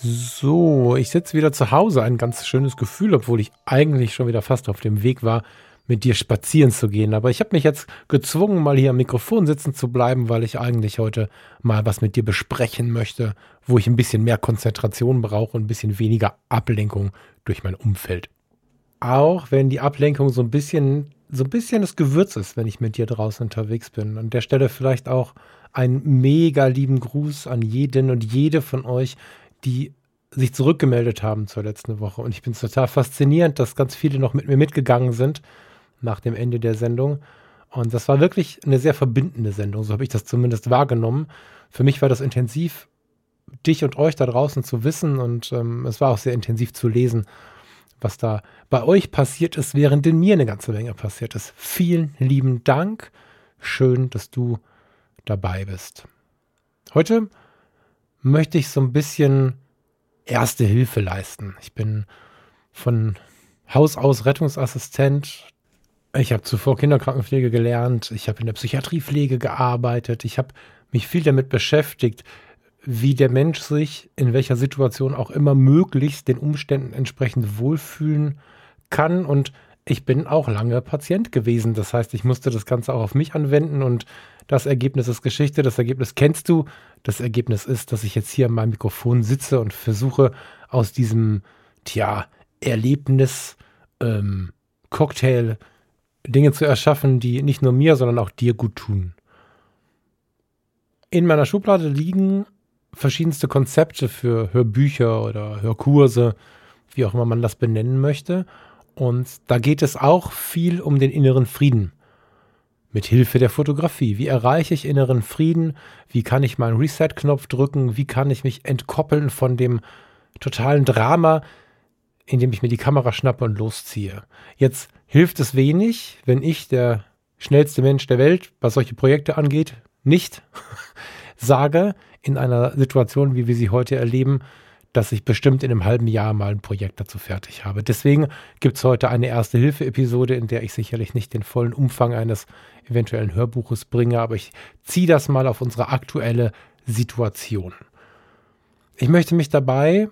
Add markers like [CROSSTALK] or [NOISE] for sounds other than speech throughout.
So, ich sitze wieder zu Hause. Ein ganz schönes Gefühl, obwohl ich eigentlich schon wieder fast auf dem Weg war, mit dir spazieren zu gehen. Aber ich habe mich jetzt gezwungen, mal hier am Mikrofon sitzen zu bleiben, weil ich eigentlich heute mal was mit dir besprechen möchte, wo ich ein bisschen mehr Konzentration brauche und ein bisschen weniger Ablenkung durch mein Umfeld. Auch wenn die Ablenkung so ein bisschen, so ein bisschen das Gewürz ist, wenn ich mit dir draußen unterwegs bin. An der Stelle vielleicht auch einen mega lieben Gruß an jeden und jede von euch, die sich zurückgemeldet haben zur letzten Woche. Und ich bin total faszinierend, dass ganz viele noch mit mir mitgegangen sind nach dem Ende der Sendung. Und das war wirklich eine sehr verbindende Sendung, so habe ich das zumindest wahrgenommen. Für mich war das intensiv, dich und euch da draußen zu wissen und ähm, es war auch sehr intensiv zu lesen, was da bei euch passiert ist, während in mir eine ganze Menge passiert ist. Vielen lieben Dank. Schön, dass du dabei bist. Heute möchte ich so ein bisschen erste Hilfe leisten. Ich bin von Haus aus Rettungsassistent, ich habe zuvor Kinderkrankenpflege gelernt, ich habe in der Psychiatriepflege gearbeitet, ich habe mich viel damit beschäftigt, wie der Mensch sich in welcher Situation auch immer möglichst den Umständen entsprechend wohlfühlen kann. Und ich bin auch lange Patient gewesen. Das heißt, ich musste das Ganze auch auf mich anwenden und das Ergebnis ist Geschichte. Das Ergebnis kennst du. Das Ergebnis ist, dass ich jetzt hier an meinem Mikrofon sitze und versuche aus diesem, tja, Erlebnis, ähm, Cocktail, Dinge zu erschaffen, die nicht nur mir, sondern auch dir gut tun. In meiner Schublade liegen verschiedenste Konzepte für Hörbücher oder Hörkurse, wie auch immer man das benennen möchte. Und da geht es auch viel um den inneren Frieden. Mit Hilfe der Fotografie. Wie erreiche ich inneren Frieden? Wie kann ich meinen Reset-Knopf drücken? Wie kann ich mich entkoppeln von dem totalen Drama, indem ich mir die Kamera schnappe und losziehe? Jetzt hilft es wenig, wenn ich, der schnellste Mensch der Welt, was solche Projekte angeht, nicht [LAUGHS] sage in einer Situation, wie wir sie heute erleben, dass ich bestimmt in einem halben Jahr mal ein Projekt dazu fertig habe. Deswegen gibt es heute eine Erste-Hilfe-Episode, in der ich sicherlich nicht den vollen Umfang eines eventuellen Hörbuches bringe, aber ich ziehe das mal auf unsere aktuelle Situation. Ich möchte mich dabei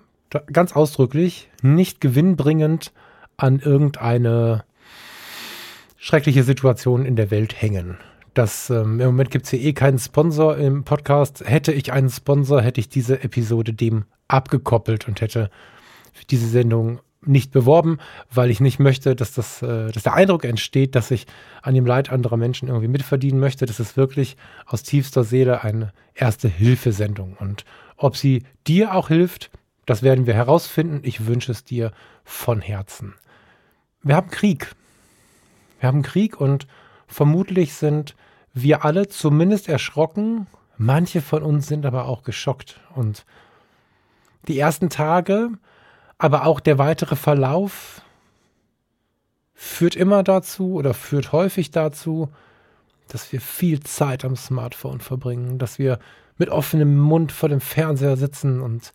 ganz ausdrücklich nicht gewinnbringend an irgendeine schreckliche Situationen in der Welt hängen. Das, ähm, Im Moment gibt es hier eh keinen Sponsor im Podcast. Hätte ich einen Sponsor, hätte ich diese Episode dem abgekoppelt und hätte diese Sendung nicht beworben, weil ich nicht möchte, dass, das, äh, dass der Eindruck entsteht, dass ich an dem Leid anderer Menschen irgendwie mitverdienen möchte. Das ist wirklich aus tiefster Seele eine erste Hilfesendung. Und ob sie dir auch hilft, das werden wir herausfinden. Ich wünsche es dir von Herzen. Wir haben Krieg. Wir haben Krieg und vermutlich sind wir alle zumindest erschrocken. Manche von uns sind aber auch geschockt. Und die ersten Tage, aber auch der weitere Verlauf führt immer dazu oder führt häufig dazu, dass wir viel Zeit am Smartphone verbringen, dass wir mit offenem Mund vor dem Fernseher sitzen und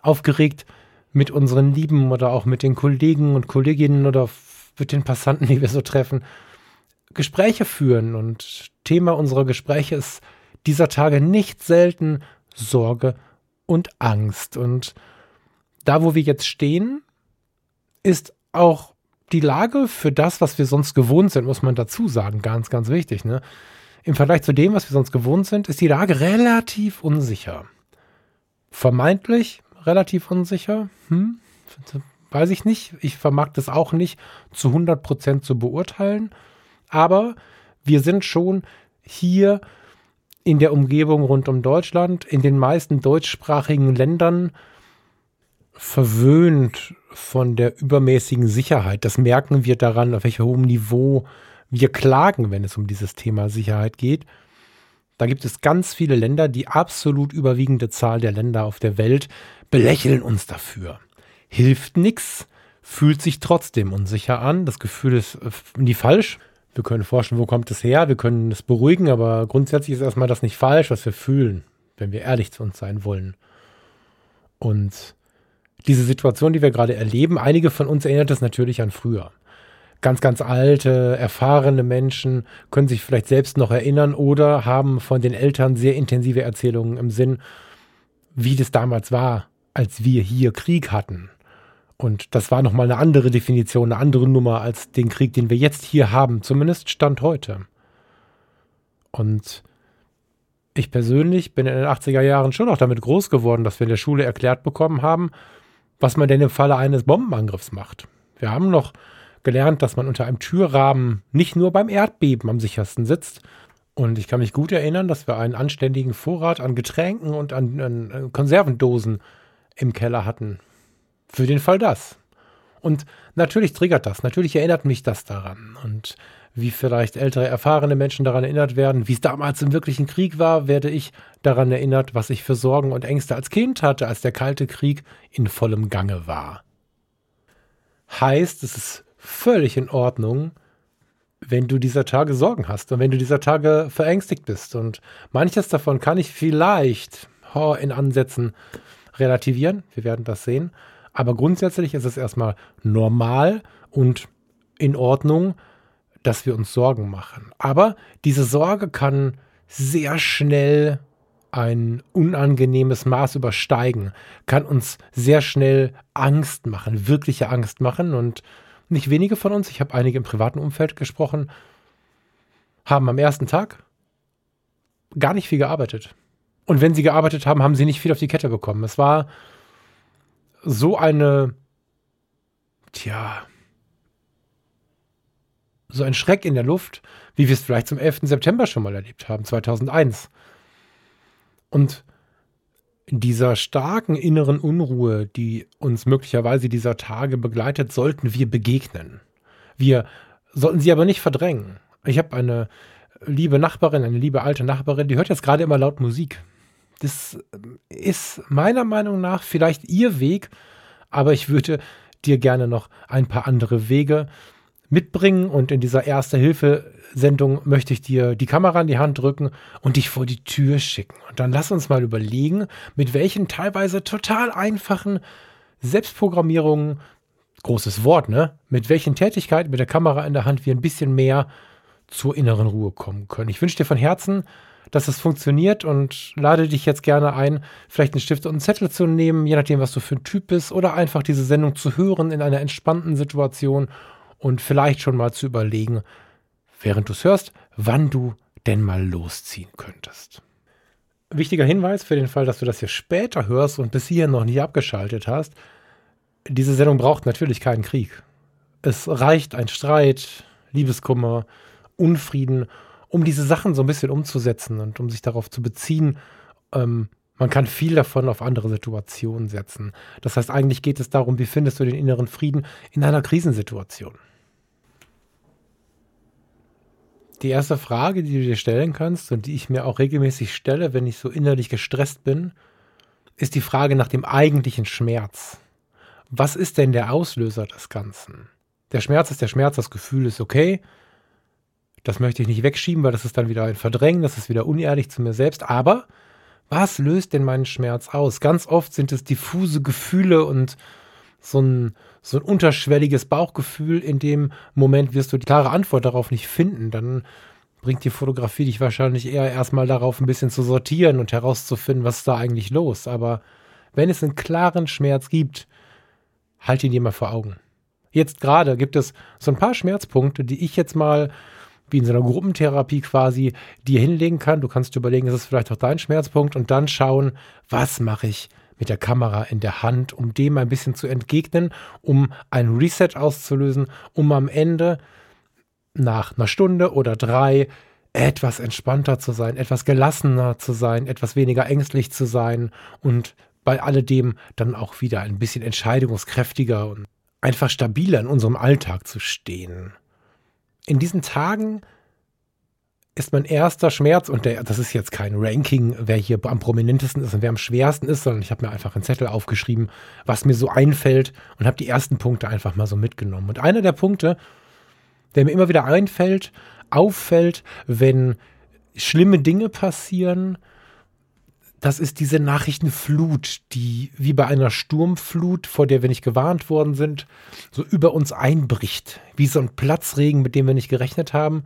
aufgeregt mit unseren Lieben oder auch mit den Kollegen und Kolleginnen oder mit den Passanten, die wir so treffen, Gespräche führen. Und Thema unserer Gespräche ist dieser Tage nicht selten Sorge und Angst. Und da, wo wir jetzt stehen, ist auch die Lage für das, was wir sonst gewohnt sind, muss man dazu sagen, ganz, ganz wichtig. Ne? Im Vergleich zu dem, was wir sonst gewohnt sind, ist die Lage relativ unsicher. Vermeintlich relativ unsicher. Hm? weiß ich nicht. Ich vermag das auch nicht zu 100 Prozent zu beurteilen. Aber wir sind schon hier in der Umgebung rund um Deutschland, in den meisten deutschsprachigen Ländern verwöhnt von der übermäßigen Sicherheit. Das merken wir daran, auf welchem hohem Niveau wir klagen, wenn es um dieses Thema Sicherheit geht. Da gibt es ganz viele Länder, die absolut überwiegende Zahl der Länder auf der Welt belächeln uns dafür hilft nichts, fühlt sich trotzdem unsicher an. Das Gefühl ist äh, nie falsch. Wir können forschen, wo kommt es her, wir können es beruhigen, aber grundsätzlich ist erstmal das nicht falsch, was wir fühlen, wenn wir ehrlich zu uns sein wollen. Und diese Situation, die wir gerade erleben, einige von uns erinnert es natürlich an früher. Ganz, ganz alte, erfahrene Menschen können sich vielleicht selbst noch erinnern oder haben von den Eltern sehr intensive Erzählungen im Sinn, wie das damals war, als wir hier Krieg hatten. Und das war nochmal eine andere Definition, eine andere Nummer als den Krieg, den wir jetzt hier haben, zumindest Stand heute. Und ich persönlich bin in den 80er Jahren schon auch damit groß geworden, dass wir in der Schule erklärt bekommen haben, was man denn im Falle eines Bombenangriffs macht. Wir haben noch gelernt, dass man unter einem Türrahmen nicht nur beim Erdbeben am sichersten sitzt. Und ich kann mich gut erinnern, dass wir einen anständigen Vorrat an Getränken und an, an Konservendosen im Keller hatten, für den Fall das. Und natürlich triggert das, natürlich erinnert mich das daran. Und wie vielleicht ältere, erfahrene Menschen daran erinnert werden, wie es damals im wirklichen Krieg war, werde ich daran erinnert, was ich für Sorgen und Ängste als Kind hatte, als der Kalte Krieg in vollem Gange war. Heißt, es ist völlig in Ordnung, wenn du dieser Tage Sorgen hast und wenn du dieser Tage verängstigt bist. Und manches davon kann ich vielleicht oh, in Ansätzen relativieren. Wir werden das sehen. Aber grundsätzlich ist es erstmal normal und in Ordnung, dass wir uns Sorgen machen. Aber diese Sorge kann sehr schnell ein unangenehmes Maß übersteigen, kann uns sehr schnell Angst machen, wirkliche Angst machen. Und nicht wenige von uns, ich habe einige im privaten Umfeld gesprochen, haben am ersten Tag gar nicht viel gearbeitet. Und wenn sie gearbeitet haben, haben sie nicht viel auf die Kette bekommen. Es war so eine, tja, so ein Schreck in der Luft, wie wir es vielleicht zum 11. September schon mal erlebt haben, 2001. Und dieser starken inneren Unruhe, die uns möglicherweise dieser Tage begleitet, sollten wir begegnen. Wir sollten sie aber nicht verdrängen. Ich habe eine liebe Nachbarin, eine liebe alte Nachbarin, die hört jetzt gerade immer laut Musik. Das ist meiner Meinung nach vielleicht ihr Weg, aber ich würde dir gerne noch ein paar andere Wege mitbringen und in dieser Erste-Hilfe-Sendung möchte ich dir die Kamera in die Hand drücken und dich vor die Tür schicken. Und dann lass uns mal überlegen, mit welchen teilweise total einfachen Selbstprogrammierungen, großes Wort, ne? Mit welchen Tätigkeiten mit der Kamera in der Hand wir ein bisschen mehr zur inneren Ruhe kommen können. Ich wünsche dir von Herzen, dass es funktioniert und lade dich jetzt gerne ein, vielleicht einen Stift und einen Zettel zu nehmen, je nachdem, was du für ein Typ bist, oder einfach diese Sendung zu hören in einer entspannten Situation und vielleicht schon mal zu überlegen, während du es hörst, wann du denn mal losziehen könntest. Wichtiger Hinweis für den Fall, dass du das hier später hörst und bis hierhin noch nie abgeschaltet hast. Diese Sendung braucht natürlich keinen Krieg. Es reicht ein Streit, Liebeskummer, Unfrieden, um diese Sachen so ein bisschen umzusetzen und um sich darauf zu beziehen. Ähm, man kann viel davon auf andere Situationen setzen. Das heißt, eigentlich geht es darum, wie findest du den inneren Frieden in einer Krisensituation. Die erste Frage, die du dir stellen kannst und die ich mir auch regelmäßig stelle, wenn ich so innerlich gestresst bin, ist die Frage nach dem eigentlichen Schmerz. Was ist denn der Auslöser des Ganzen? Der Schmerz ist der Schmerz, das Gefühl ist okay. Das möchte ich nicht wegschieben, weil das ist dann wieder ein Verdrängen, das ist wieder unehrlich zu mir selbst. Aber was löst denn meinen Schmerz aus? Ganz oft sind es diffuse Gefühle und so ein, so ein unterschwelliges Bauchgefühl. In dem Moment wirst du die klare Antwort darauf nicht finden. Dann bringt die Fotografie dich wahrscheinlich eher erstmal darauf, ein bisschen zu sortieren und herauszufinden, was ist da eigentlich los. Aber wenn es einen klaren Schmerz gibt, halt ihn dir mal vor Augen. Jetzt gerade gibt es so ein paar Schmerzpunkte, die ich jetzt mal wie in so einer Gruppentherapie quasi dir hinlegen kann. Du kannst überlegen, ist es vielleicht auch dein Schmerzpunkt und dann schauen, was mache ich mit der Kamera in der Hand, um dem ein bisschen zu entgegnen, um ein Reset auszulösen, um am Ende nach einer Stunde oder drei etwas entspannter zu sein, etwas gelassener zu sein, etwas weniger ängstlich zu sein und bei alledem dann auch wieder ein bisschen entscheidungskräftiger und einfach stabiler in unserem Alltag zu stehen. In diesen Tagen ist mein erster Schmerz, und der, das ist jetzt kein Ranking, wer hier am prominentesten ist und wer am schwersten ist, sondern ich habe mir einfach einen Zettel aufgeschrieben, was mir so einfällt und habe die ersten Punkte einfach mal so mitgenommen. Und einer der Punkte, der mir immer wieder einfällt, auffällt, wenn schlimme Dinge passieren, das ist diese Nachrichtenflut, die wie bei einer Sturmflut, vor der wir nicht gewarnt worden sind, so über uns einbricht. Wie so ein Platzregen, mit dem wir nicht gerechnet haben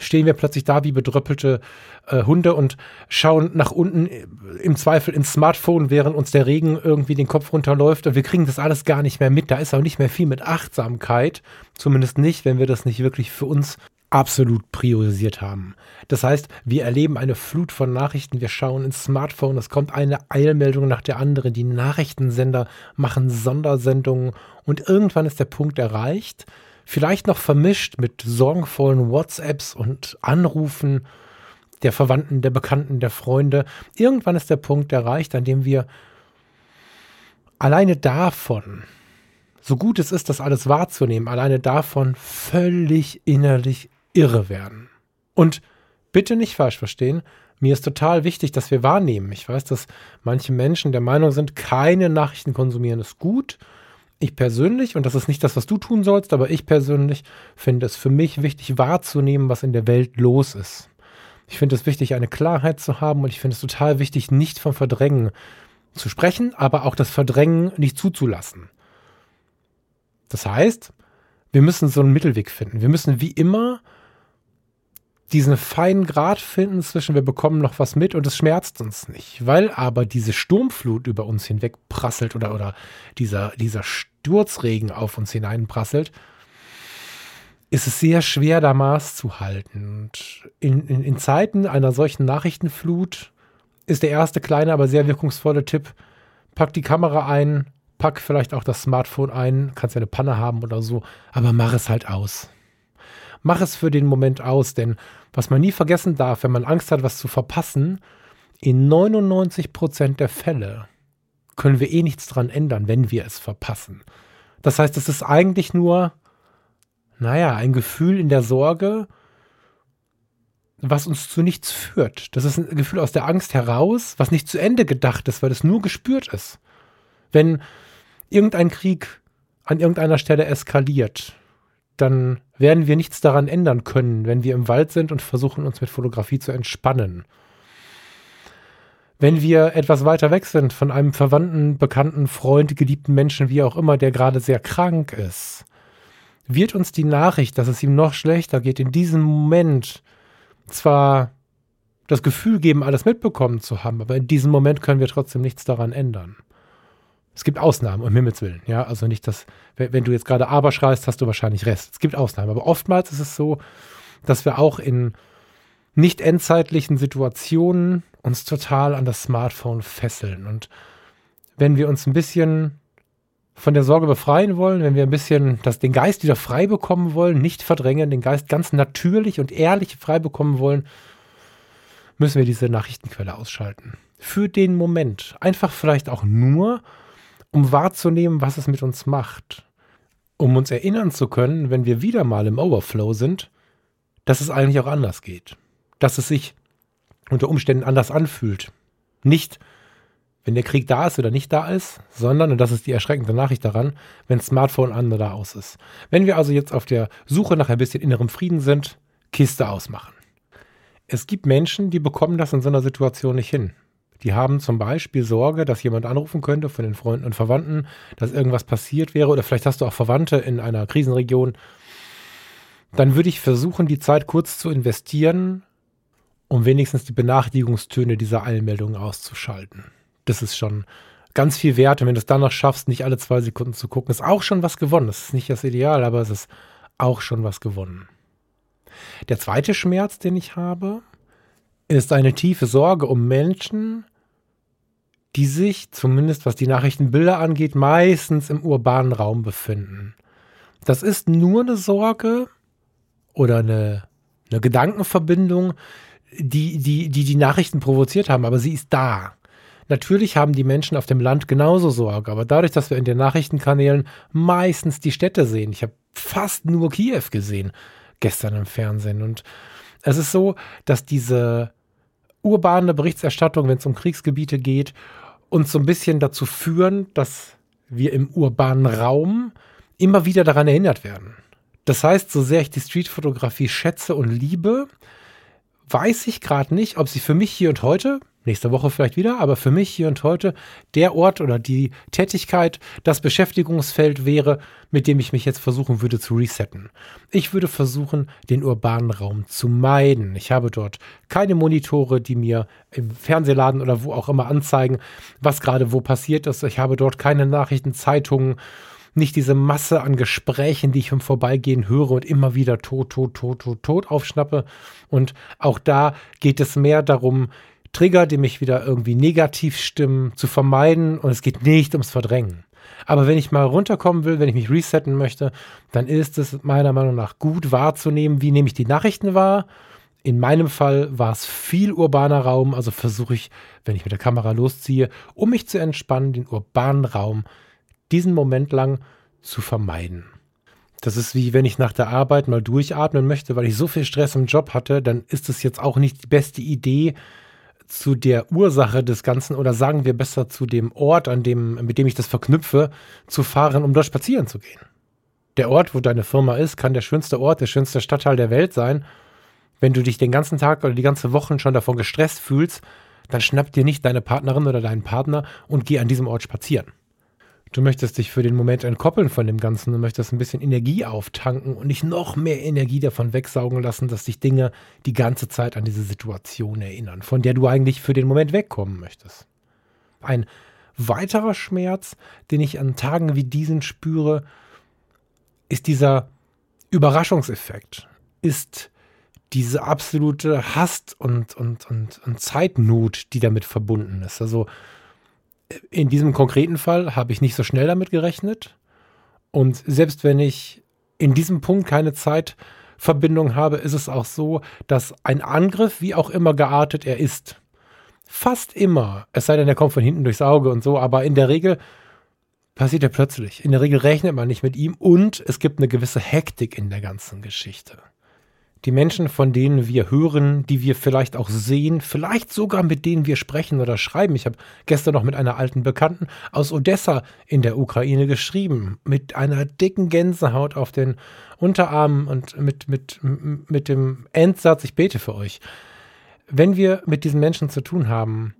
stehen wir plötzlich da wie bedröppelte äh, Hunde und schauen nach unten, äh, im Zweifel ins Smartphone, während uns der Regen irgendwie den Kopf runterläuft und wir kriegen das alles gar nicht mehr mit. Da ist auch nicht mehr viel mit Achtsamkeit, zumindest nicht, wenn wir das nicht wirklich für uns absolut priorisiert haben. Das heißt, wir erleben eine Flut von Nachrichten, wir schauen ins Smartphone, es kommt eine Eilmeldung nach der anderen, die Nachrichtensender machen Sondersendungen. Und irgendwann ist der Punkt erreicht, Vielleicht noch vermischt mit sorgenvollen WhatsApps und Anrufen der Verwandten, der Bekannten, der Freunde. Irgendwann ist der Punkt erreicht, an dem wir alleine davon, so gut es ist, das alles wahrzunehmen, alleine davon völlig innerlich irre werden. Und bitte nicht falsch verstehen, mir ist total wichtig, dass wir wahrnehmen. Ich weiß, dass manche Menschen der Meinung sind, keine Nachrichten konsumieren ist gut ich persönlich, und das ist nicht das, was du tun sollst, aber ich persönlich finde es für mich wichtig wahrzunehmen, was in der Welt los ist. Ich finde es wichtig, eine Klarheit zu haben und ich finde es total wichtig, nicht vom Verdrängen zu sprechen, aber auch das Verdrängen nicht zuzulassen. Das heißt, wir müssen so einen Mittelweg finden. Wir müssen wie immer diesen feinen Grad finden zwischen wir bekommen noch was mit und es schmerzt uns nicht. Weil aber diese Sturmflut über uns hinweg prasselt oder, oder dieser, dieser Sturzregen auf uns hineinprasselt, ist es sehr schwer, da Maß zu halten. Und in, in, in Zeiten einer solchen Nachrichtenflut ist der erste kleine, aber sehr wirkungsvolle Tipp, pack die Kamera ein, pack vielleicht auch das Smartphone ein, kannst ja eine Panne haben oder so, aber mach es halt aus mach es für den Moment aus, denn was man nie vergessen darf, wenn man Angst hat, was zu verpassen, in 99 Prozent der Fälle können wir eh nichts dran ändern, wenn wir es verpassen. Das heißt, es ist eigentlich nur, naja, ein Gefühl in der Sorge, was uns zu nichts führt. Das ist ein Gefühl aus der Angst heraus, was nicht zu Ende gedacht ist, weil es nur gespürt ist. Wenn irgendein Krieg an irgendeiner Stelle eskaliert, dann werden wir nichts daran ändern können, wenn wir im Wald sind und versuchen, uns mit Fotografie zu entspannen. Wenn wir etwas weiter weg sind von einem verwandten, bekannten, Freund, geliebten Menschen, wie auch immer, der gerade sehr krank ist, wird uns die Nachricht, dass es ihm noch schlechter geht, in diesem Moment zwar das Gefühl geben, alles mitbekommen zu haben, aber in diesem Moment können wir trotzdem nichts daran ändern. Es gibt Ausnahmen, um Himmels Willen. Ja, also nicht, dass, wenn du jetzt gerade aber schreist, hast du wahrscheinlich Rest. Es gibt Ausnahmen. Aber oftmals ist es so, dass wir auch in nicht endzeitlichen Situationen uns total an das Smartphone fesseln. Und wenn wir uns ein bisschen von der Sorge befreien wollen, wenn wir ein bisschen das, den Geist wieder frei bekommen wollen, nicht verdrängen, den Geist ganz natürlich und ehrlich frei bekommen wollen, müssen wir diese Nachrichtenquelle ausschalten. Für den Moment. Einfach vielleicht auch nur, um wahrzunehmen, was es mit uns macht. Um uns erinnern zu können, wenn wir wieder mal im Overflow sind, dass es eigentlich auch anders geht. Dass es sich unter Umständen anders anfühlt. Nicht, wenn der Krieg da ist oder nicht da ist, sondern, und das ist die erschreckende Nachricht daran, wenn Smartphone an oder aus ist. Wenn wir also jetzt auf der Suche nach ein bisschen innerem Frieden sind, Kiste ausmachen. Es gibt Menschen, die bekommen das in so einer Situation nicht hin. Die haben zum Beispiel Sorge, dass jemand anrufen könnte von den Freunden und Verwandten, dass irgendwas passiert wäre oder vielleicht hast du auch Verwandte in einer Krisenregion. Dann würde ich versuchen, die Zeit kurz zu investieren, um wenigstens die Benachrichtigungstöne dieser Eilmeldungen auszuschalten. Das ist schon ganz viel wert. Und wenn du es dann noch schaffst, nicht alle zwei Sekunden zu gucken, ist auch schon was gewonnen. Das ist nicht das Ideal, aber es ist auch schon was gewonnen. Der zweite Schmerz, den ich habe, ist eine tiefe Sorge um Menschen, die sich, zumindest was die Nachrichtenbilder angeht, meistens im urbanen Raum befinden. Das ist nur eine Sorge oder eine, eine Gedankenverbindung, die, die, die die Nachrichten provoziert haben, aber sie ist da. Natürlich haben die Menschen auf dem Land genauso Sorge, aber dadurch, dass wir in den Nachrichtenkanälen meistens die Städte sehen, ich habe fast nur Kiew gesehen gestern im Fernsehen und Es ist so, dass diese urbane Berichterstattung, wenn es um Kriegsgebiete geht, uns so ein bisschen dazu führen, dass wir im urbanen Raum immer wieder daran erinnert werden. Das heißt, so sehr ich die Streetfotografie schätze und liebe, weiß ich gerade nicht, ob sie für mich hier und heute, nächste Woche vielleicht wieder, aber für mich hier und heute der Ort oder die Tätigkeit, das Beschäftigungsfeld wäre, mit dem ich mich jetzt versuchen würde zu resetten. Ich würde versuchen, den urbanen Raum zu meiden. Ich habe dort keine Monitore, die mir im Fernsehladen oder wo auch immer anzeigen, was gerade wo passiert ist. Ich habe dort keine Nachrichten, Zeitungen, nicht diese Masse an Gesprächen, die ich im Vorbeigehen höre und immer wieder tot, tot, tot, tot, tot aufschnappe. Und auch da geht es mehr darum, Trigger, die mich wieder irgendwie negativ stimmen, zu vermeiden. Und es geht nicht ums Verdrängen. Aber wenn ich mal runterkommen will, wenn ich mich resetten möchte, dann ist es meiner Meinung nach gut wahrzunehmen, wie nehme ich die Nachrichten wahr. In meinem Fall war es viel urbaner Raum, also versuche ich, wenn ich mit der Kamera losziehe, um mich zu entspannen, den urbanen Raum diesen Moment lang zu vermeiden. Das ist wie wenn ich nach der Arbeit mal durchatmen möchte, weil ich so viel Stress im Job hatte, dann ist es jetzt auch nicht die beste Idee, zu der Ursache des Ganzen oder sagen wir besser zu dem Ort, an dem, mit dem ich das verknüpfe, zu fahren, um dort spazieren zu gehen. Der Ort, wo deine Firma ist, kann der schönste Ort, der schönste Stadtteil der Welt sein. Wenn du dich den ganzen Tag oder die ganze Woche schon davon gestresst fühlst, dann schnapp dir nicht deine Partnerin oder deinen Partner und geh an diesem Ort spazieren. Du möchtest dich für den Moment entkoppeln von dem Ganzen, du möchtest ein bisschen Energie auftanken und nicht noch mehr Energie davon wegsaugen lassen, dass dich Dinge die ganze Zeit an diese Situation erinnern, von der du eigentlich für den Moment wegkommen möchtest. Ein weiterer Schmerz, den ich an Tagen wie diesen spüre, ist dieser Überraschungseffekt, ist diese absolute Hast und, und, und, und Zeitnot, die damit verbunden ist. Also in diesem konkreten Fall habe ich nicht so schnell damit gerechnet. Und selbst wenn ich in diesem Punkt keine Zeitverbindung habe, ist es auch so, dass ein Angriff, wie auch immer geartet er ist, fast immer, es sei denn, er kommt von hinten durchs Auge und so, aber in der Regel passiert er plötzlich. In der Regel rechnet man nicht mit ihm und es gibt eine gewisse Hektik in der ganzen Geschichte die Menschen, von denen wir hören, die wir vielleicht auch sehen, vielleicht sogar mit denen wir sprechen oder schreiben. Ich habe gestern noch mit einer alten Bekannten aus Odessa in der Ukraine geschrieben, mit einer dicken Gänsehaut auf den Unterarmen und mit, mit, mit dem Endsatz, ich bete für euch. Wenn wir mit diesen Menschen zu tun haben,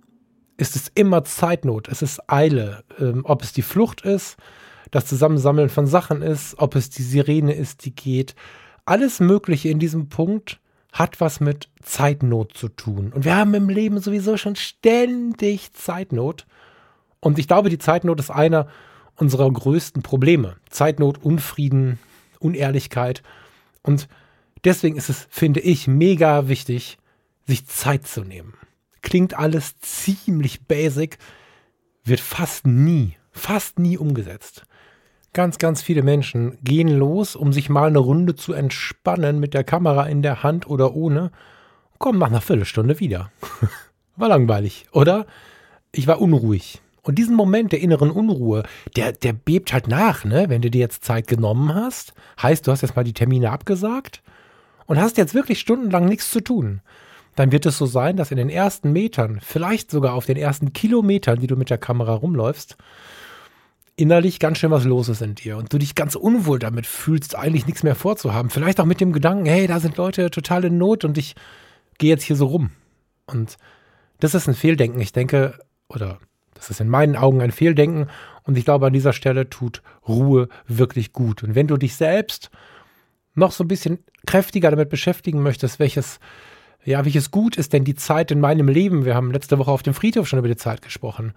ist es immer Zeitnot, es ist Eile, ähm, ob es die Flucht ist, das Zusammensammeln von Sachen ist, ob es die Sirene ist, die geht alles Mögliche in diesem Punkt hat was mit Zeitnot zu tun. Und wir haben im Leben sowieso schon ständig Zeitnot. Und ich glaube, die Zeitnot ist einer unserer größten Probleme. Zeitnot, Unfrieden, Unehrlichkeit. Und deswegen ist es, finde ich, mega wichtig, sich Zeit zu nehmen. Klingt alles ziemlich basic, wird fast nie, fast nie umgesetzt. Ganz, ganz viele Menschen gehen los, um sich mal eine Runde zu entspannen mit der Kamera in der Hand oder ohne, kommen nach einer Viertelstunde wieder. [LAUGHS] war langweilig, oder? Ich war unruhig. Und diesen Moment der inneren Unruhe, der, der bebt halt nach, ne? Wenn du dir jetzt Zeit genommen hast, heißt, du hast jetzt mal die Termine abgesagt und hast jetzt wirklich stundenlang nichts zu tun. Dann wird es so sein, dass in den ersten Metern, vielleicht sogar auf den ersten Kilometern, die du mit der Kamera rumläufst, innerlich ganz schön was los ist in dir und du dich ganz unwohl damit fühlst, eigentlich nichts mehr vorzuhaben. Vielleicht auch mit dem Gedanken, hey, da sind Leute total in Not und ich gehe jetzt hier so rum. Und das ist ein Fehldenken. Ich denke, oder das ist in meinen Augen ein Fehldenken und ich glaube, an dieser Stelle tut Ruhe wirklich gut. Und wenn du dich selbst noch so ein bisschen kräftiger damit beschäftigen möchtest, welches ja, welches Gut ist denn die Zeit in meinem Leben? Wir haben letzte Woche auf dem Friedhof schon über die Zeit gesprochen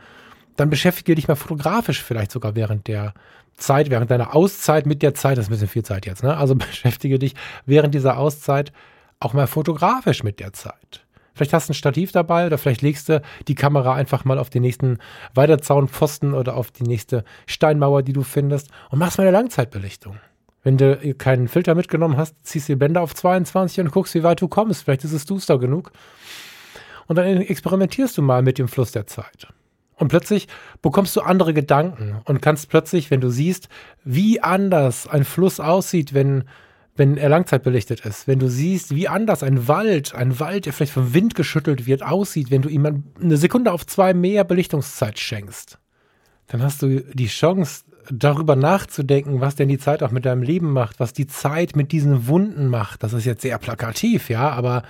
dann beschäftige dich mal fotografisch vielleicht sogar während der Zeit, während deiner Auszeit mit der Zeit, das ist ein bisschen viel Zeit jetzt, ne? Also [LAUGHS] beschäftige dich während dieser Auszeit auch mal fotografisch mit der Zeit. Vielleicht hast du ein Stativ dabei oder vielleicht legst du die Kamera einfach mal auf den nächsten Weiterzaunpfosten oder auf die nächste Steinmauer, die du findest und machst mal eine Langzeitbelichtung. Wenn du keinen Filter mitgenommen hast, ziehst du die Bänder auf 22 und guckst, wie weit du kommst. Vielleicht ist es duster genug. Und dann experimentierst du mal mit dem Fluss der Zeit. Und plötzlich bekommst du andere Gedanken und kannst plötzlich, wenn du siehst, wie anders ein Fluss aussieht, wenn wenn er langzeitbelichtet ist, wenn du siehst, wie anders ein Wald, ein Wald, der vielleicht vom Wind geschüttelt wird, aussieht, wenn du ihm eine Sekunde auf zwei mehr Belichtungszeit schenkst, dann hast du die Chance, darüber nachzudenken, was denn die Zeit auch mit deinem Leben macht, was die Zeit mit diesen Wunden macht. Das ist jetzt sehr plakativ, ja, aber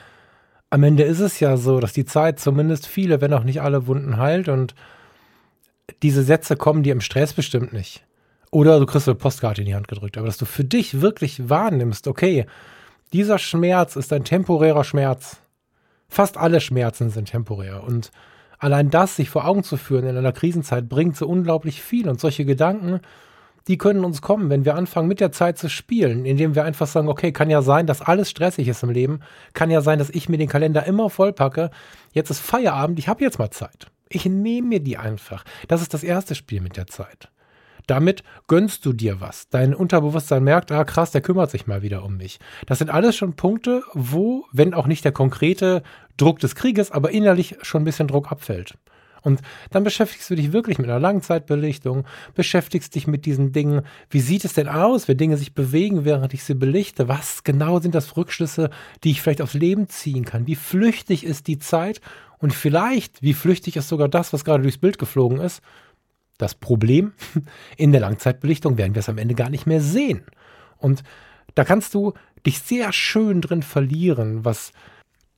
am Ende ist es ja so, dass die Zeit zumindest viele, wenn auch nicht alle Wunden heilt und diese Sätze kommen dir im Stress bestimmt nicht. Oder du kriegst eine Postkarte in die Hand gedrückt, aber dass du für dich wirklich wahrnimmst, okay, dieser Schmerz ist ein temporärer Schmerz. Fast alle Schmerzen sind temporär und allein das sich vor Augen zu führen in einer Krisenzeit bringt so unglaublich viel und solche Gedanken, die können uns kommen, wenn wir anfangen mit der Zeit zu spielen, indem wir einfach sagen, okay, kann ja sein, dass alles stressig ist im Leben, kann ja sein, dass ich mir den Kalender immer vollpacke, jetzt ist Feierabend, ich habe jetzt mal Zeit. Ich nehme mir die einfach. Das ist das erste Spiel mit der Zeit. Damit gönnst du dir was. Dein Unterbewusstsein merkt, ah krass, der kümmert sich mal wieder um mich. Das sind alles schon Punkte, wo, wenn auch nicht der konkrete Druck des Krieges, aber innerlich schon ein bisschen Druck abfällt. Und dann beschäftigst du dich wirklich mit einer Langzeitbelichtung, beschäftigst dich mit diesen Dingen. Wie sieht es denn aus, wenn Dinge sich bewegen, während ich sie belichte? Was genau sind das Rückschlüsse, die ich vielleicht aufs Leben ziehen kann? Wie flüchtig ist die Zeit? Und vielleicht, wie flüchtig ist sogar das, was gerade durchs Bild geflogen ist? Das Problem, [LAUGHS] in der Langzeitbelichtung werden wir es am Ende gar nicht mehr sehen. Und da kannst du dich sehr schön drin verlieren, was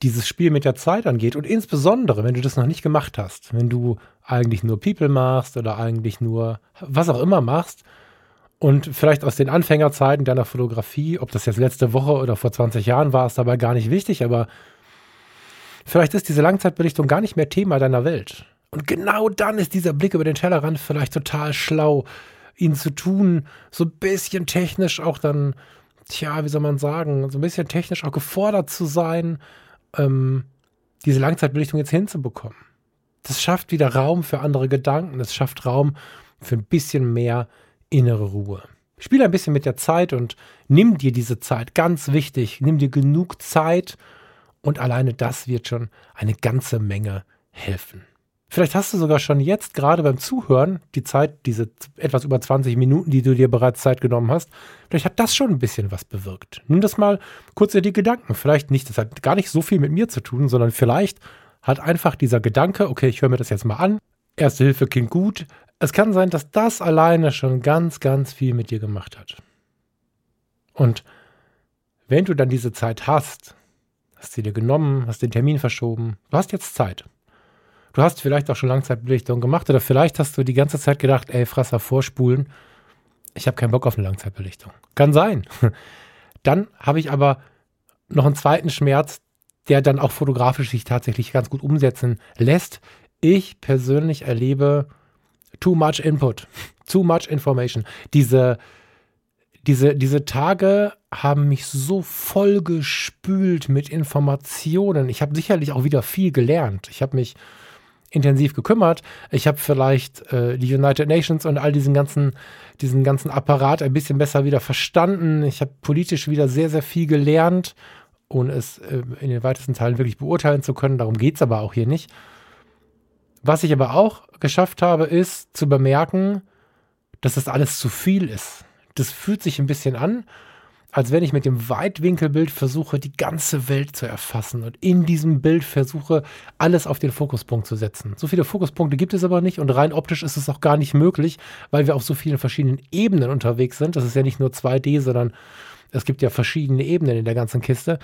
dieses Spiel mit der Zeit angeht und insbesondere, wenn du das noch nicht gemacht hast, wenn du eigentlich nur People machst oder eigentlich nur was auch immer machst und vielleicht aus den Anfängerzeiten deiner Fotografie, ob das jetzt letzte Woche oder vor 20 Jahren war, ist dabei gar nicht wichtig, aber vielleicht ist diese Langzeitbelichtung gar nicht mehr Thema deiner Welt. Und genau dann ist dieser Blick über den Tellerrand vielleicht total schlau, ihn zu tun, so ein bisschen technisch auch dann, tja, wie soll man sagen, so ein bisschen technisch auch gefordert zu sein, ähm, diese Langzeitbelichtung jetzt hinzubekommen. Das schafft wieder Raum für andere Gedanken, das schafft Raum für ein bisschen mehr innere Ruhe. Spiel ein bisschen mit der Zeit und nimm dir diese Zeit, ganz wichtig, nimm dir genug Zeit und alleine das wird schon eine ganze Menge helfen. Vielleicht hast du sogar schon jetzt gerade beim Zuhören die Zeit, diese etwas über 20 Minuten, die du dir bereits Zeit genommen hast, vielleicht hat das schon ein bisschen was bewirkt. Nimm das mal kurz in die Gedanken. Vielleicht nicht, das hat gar nicht so viel mit mir zu tun, sondern vielleicht hat einfach dieser Gedanke, okay, ich höre mir das jetzt mal an, Erste Hilfe klingt gut. Es kann sein, dass das alleine schon ganz, ganz viel mit dir gemacht hat. Und wenn du dann diese Zeit hast, hast sie dir genommen, hast den Termin verschoben, du hast jetzt Zeit. Du hast vielleicht auch schon Langzeitbelichtung gemacht oder vielleicht hast du die ganze Zeit gedacht, ey, Frasser vorspulen. Ich habe keinen Bock auf eine Langzeitbelichtung. Kann sein. [LAUGHS] Dann habe ich aber noch einen zweiten Schmerz, der dann auch fotografisch sich tatsächlich ganz gut umsetzen lässt. Ich persönlich erlebe too much input, too much information. Diese, diese, diese Tage haben mich so voll gespült mit Informationen. Ich habe sicherlich auch wieder viel gelernt. Ich habe mich intensiv gekümmert. Ich habe vielleicht äh, die United Nations und all diesen ganzen, diesen ganzen Apparat ein bisschen besser wieder verstanden. Ich habe politisch wieder sehr, sehr viel gelernt, ohne es äh, in den weitesten Teilen wirklich beurteilen zu können. Darum geht es aber auch hier nicht. Was ich aber auch geschafft habe, ist zu bemerken, dass das alles zu viel ist. Das fühlt sich ein bisschen an, als wenn ich mit dem Weitwinkelbild versuche, die ganze Welt zu erfassen und in diesem Bild versuche, alles auf den Fokuspunkt zu setzen. So viele Fokuspunkte gibt es aber nicht und rein optisch ist es auch gar nicht möglich, weil wir auf so vielen verschiedenen Ebenen unterwegs sind. Das ist ja nicht nur 2D, sondern es gibt ja verschiedene Ebenen in der ganzen Kiste.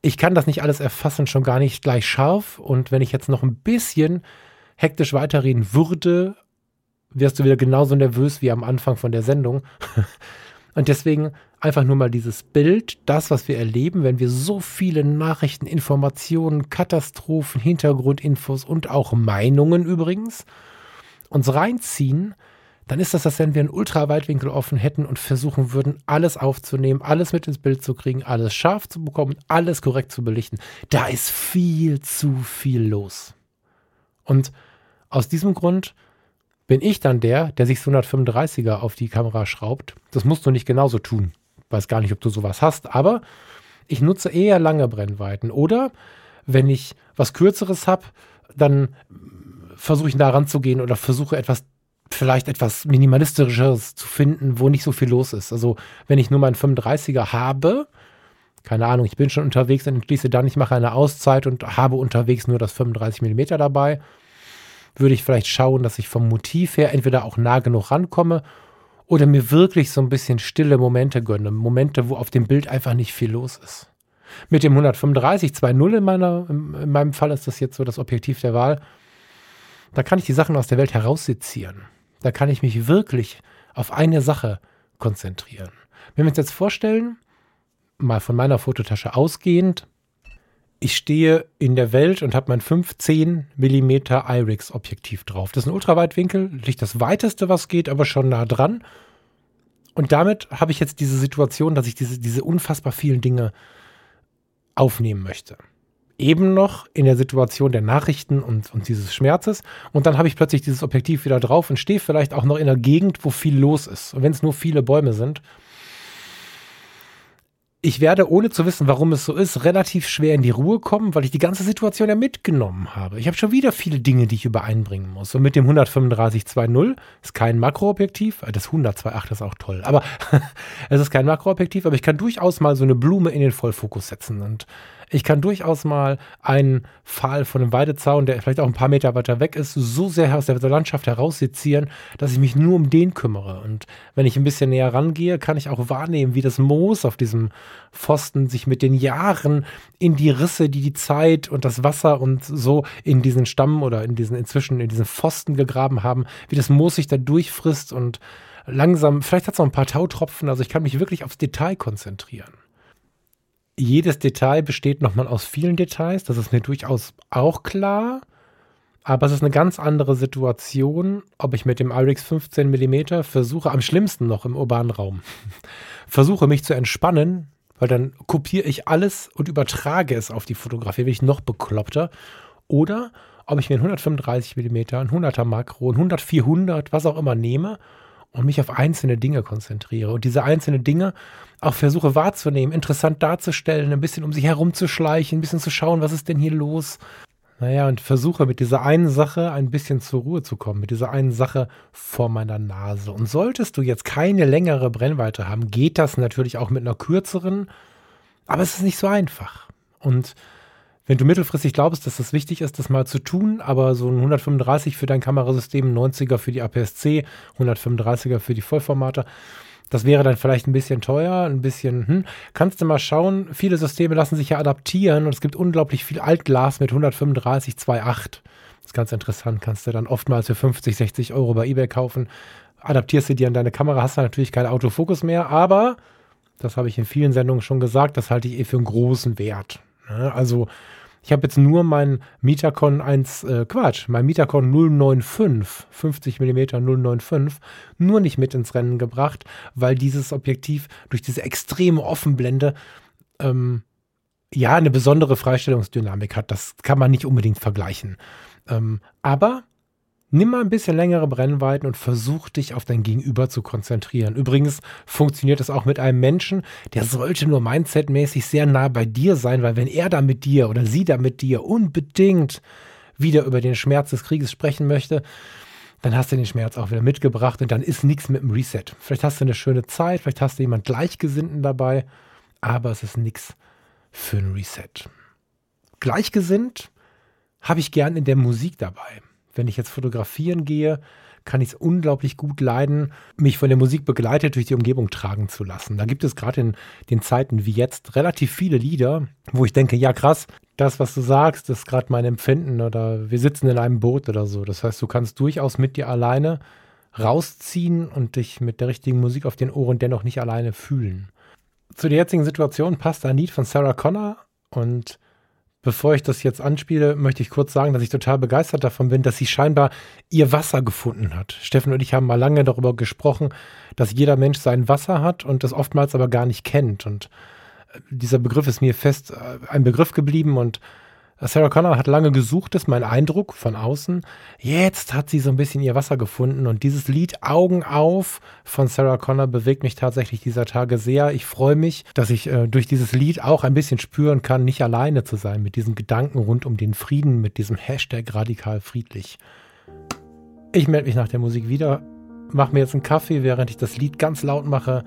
Ich kann das nicht alles erfassen, schon gar nicht gleich scharf. Und wenn ich jetzt noch ein bisschen hektisch weiterreden würde, wirst du wieder genauso nervös wie am Anfang von der Sendung. [LAUGHS] Und deswegen einfach nur mal dieses Bild, das, was wir erleben, wenn wir so viele Nachrichten, Informationen, Katastrophen, Hintergrundinfos und auch Meinungen übrigens uns reinziehen, dann ist das, als wenn wir einen Ultraweitwinkel offen hätten und versuchen würden, alles aufzunehmen, alles mit ins Bild zu kriegen, alles scharf zu bekommen, alles korrekt zu belichten. Da ist viel zu viel los. Und aus diesem Grund bin ich dann der, der sich so 135er auf die Kamera schraubt. Das musst du nicht genauso tun. Weiß gar nicht, ob du sowas hast, aber ich nutze eher lange Brennweiten. Oder wenn ich was Kürzeres habe, dann versuche ich da ranzugehen oder versuche etwas vielleicht etwas minimalistischeres zu finden, wo nicht so viel los ist. Also wenn ich nur meinen 35er habe, keine Ahnung, ich bin schon unterwegs und entschließe dann, ich mache eine Auszeit und habe unterwegs nur das 35 mm dabei, würde ich vielleicht schauen, dass ich vom Motiv her entweder auch nah genug rankomme oder mir wirklich so ein bisschen stille Momente gönne. Momente, wo auf dem Bild einfach nicht viel los ist. Mit dem 135 2.0 in, meiner, in meinem Fall ist das jetzt so das Objektiv der Wahl. Da kann ich die Sachen aus der Welt heraussezieren. Da kann ich mich wirklich auf eine Sache konzentrieren. Wenn wir uns jetzt vorstellen, mal von meiner Fototasche ausgehend, ich stehe in der Welt und habe mein 15 mm IRIX Objektiv drauf. Das ist ein Ultraweitwinkel, nicht das weiteste, was geht, aber schon nah dran. Und damit habe ich jetzt diese Situation, dass ich diese, diese unfassbar vielen Dinge aufnehmen möchte. Eben noch in der Situation der Nachrichten und, und dieses Schmerzes. Und dann habe ich plötzlich dieses Objektiv wieder drauf und stehe vielleicht auch noch in einer Gegend, wo viel los ist. Und wenn es nur viele Bäume sind, ich werde, ohne zu wissen, warum es so ist, relativ schwer in die Ruhe kommen, weil ich die ganze Situation ja mitgenommen habe. Ich habe schon wieder viele Dinge, die ich übereinbringen muss. Und mit dem 135 2.0 ist kein Makroobjektiv. Das 102.8 ist auch toll. Aber [LAUGHS] es ist kein Makroobjektiv, aber ich kann durchaus mal so eine Blume in den Vollfokus setzen. Und ich kann durchaus mal einen Pfahl von einem Weidezaun, der vielleicht auch ein paar Meter weiter weg ist, so sehr aus der Landschaft heraussezieren, dass ich mich nur um den kümmere. Und wenn ich ein bisschen näher rangehe, kann ich auch wahrnehmen, wie das Moos auf diesem Pfosten sich mit den Jahren in die Risse, die die Zeit und das Wasser und so in diesen Stamm oder in diesen inzwischen in diesen Pfosten gegraben haben, wie das Moos sich da durchfrisst und langsam, vielleicht hat es noch ein paar Tautropfen, also ich kann mich wirklich aufs Detail konzentrieren jedes Detail besteht nochmal aus vielen Details. Das ist mir durchaus auch klar. Aber es ist eine ganz andere Situation, ob ich mit dem IRIX 15 mm versuche, am schlimmsten noch im urbanen Raum, [LAUGHS] versuche mich zu entspannen, weil dann kopiere ich alles und übertrage es auf die Fotografie, bin ich noch bekloppter. Oder ob ich mir ein 135 mm, ein 100er Makro, ein 100 400, was auch immer nehme und mich auf einzelne Dinge konzentriere und diese einzelnen Dinge auch versuche wahrzunehmen, interessant darzustellen, ein bisschen um sich herumzuschleichen, ein bisschen zu schauen, was ist denn hier los. Naja, und versuche mit dieser einen Sache ein bisschen zur Ruhe zu kommen, mit dieser einen Sache vor meiner Nase. Und solltest du jetzt keine längere Brennweite haben, geht das natürlich auch mit einer kürzeren, aber es ist nicht so einfach. Und wenn du mittelfristig glaubst, dass das wichtig ist, das mal zu tun, aber so ein 135 für dein Kamerasystem, 90er für die APS-C, 135er für die Vollformate, das wäre dann vielleicht ein bisschen teuer, ein bisschen, hm. Kannst du mal schauen, viele Systeme lassen sich ja adaptieren und es gibt unglaublich viel Altglas mit 135 2.8. Das ist ganz interessant, kannst du dann oftmals für 50, 60 Euro bei eBay kaufen. Adaptierst du dir an deine Kamera, hast du natürlich keinen Autofokus mehr, aber, das habe ich in vielen Sendungen schon gesagt, das halte ich eh für einen großen Wert. Ne? Also ich habe jetzt nur mein Metacon 1, äh, Quatsch, mein Metacon 095, 50 mm 095, nur nicht mit ins Rennen gebracht, weil dieses Objektiv durch diese extreme Offenblende ähm, ja eine besondere Freistellungsdynamik hat. Das kann man nicht unbedingt vergleichen. Ähm, aber Nimm mal ein bisschen längere Brennweiten und versuch dich auf dein Gegenüber zu konzentrieren. Übrigens funktioniert das auch mit einem Menschen, der sollte nur mindsetmäßig sehr nah bei dir sein, weil wenn er da mit dir oder sie da mit dir unbedingt wieder über den Schmerz des Krieges sprechen möchte, dann hast du den Schmerz auch wieder mitgebracht und dann ist nichts mit dem Reset. Vielleicht hast du eine schöne Zeit, vielleicht hast du jemand Gleichgesinnten dabei, aber es ist nichts für ein Reset. Gleichgesinnt habe ich gern in der Musik dabei wenn ich jetzt fotografieren gehe, kann ich es unglaublich gut leiden, mich von der Musik begleitet durch die Umgebung tragen zu lassen. Da gibt es gerade in den Zeiten wie jetzt relativ viele Lieder, wo ich denke, ja krass, das, was du sagst, ist gerade mein Empfinden oder wir sitzen in einem Boot oder so. Das heißt, du kannst durchaus mit dir alleine rausziehen und dich mit der richtigen Musik auf den Ohren dennoch nicht alleine fühlen. Zu der jetzigen Situation passt ein Lied von Sarah Connor und Bevor ich das jetzt anspiele, möchte ich kurz sagen, dass ich total begeistert davon bin, dass sie scheinbar ihr Wasser gefunden hat. Steffen und ich haben mal lange darüber gesprochen, dass jeder Mensch sein Wasser hat und das oftmals aber gar nicht kennt. Und äh, dieser Begriff ist mir fest äh, ein Begriff geblieben und Sarah Connor hat lange gesucht, ist mein Eindruck von außen. Jetzt hat sie so ein bisschen ihr Wasser gefunden und dieses Lied Augen auf von Sarah Connor bewegt mich tatsächlich dieser Tage sehr. Ich freue mich, dass ich äh, durch dieses Lied auch ein bisschen spüren kann, nicht alleine zu sein mit diesen Gedanken rund um den Frieden, mit diesem Hashtag radikal friedlich. Ich melde mich nach der Musik wieder, mache mir jetzt einen Kaffee, während ich das Lied ganz laut mache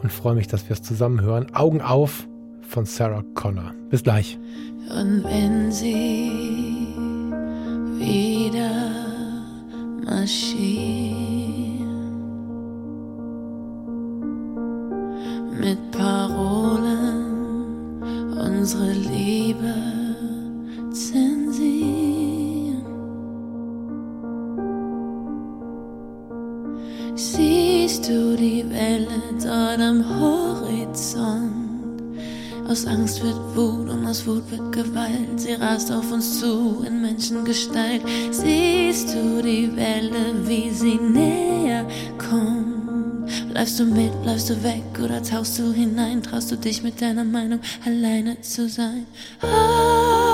und freue mich, dass wir es zusammen hören. Augen auf von Sarah Connor. Bis gleich. Und wenn sie wieder marschieren mit Parolen unsere Liebe zensieren. Siehst du die Welle dort am Horizont? Aus Angst wird Wut und aus Wut wird Gewalt. Sie rast auf uns zu in Menschengestalt. Siehst du die Welle, wie sie näher kommt? Bleibst du mit, läufst du weg oder tauchst du hinein? Traust du dich mit deiner Meinung alleine zu sein? Augen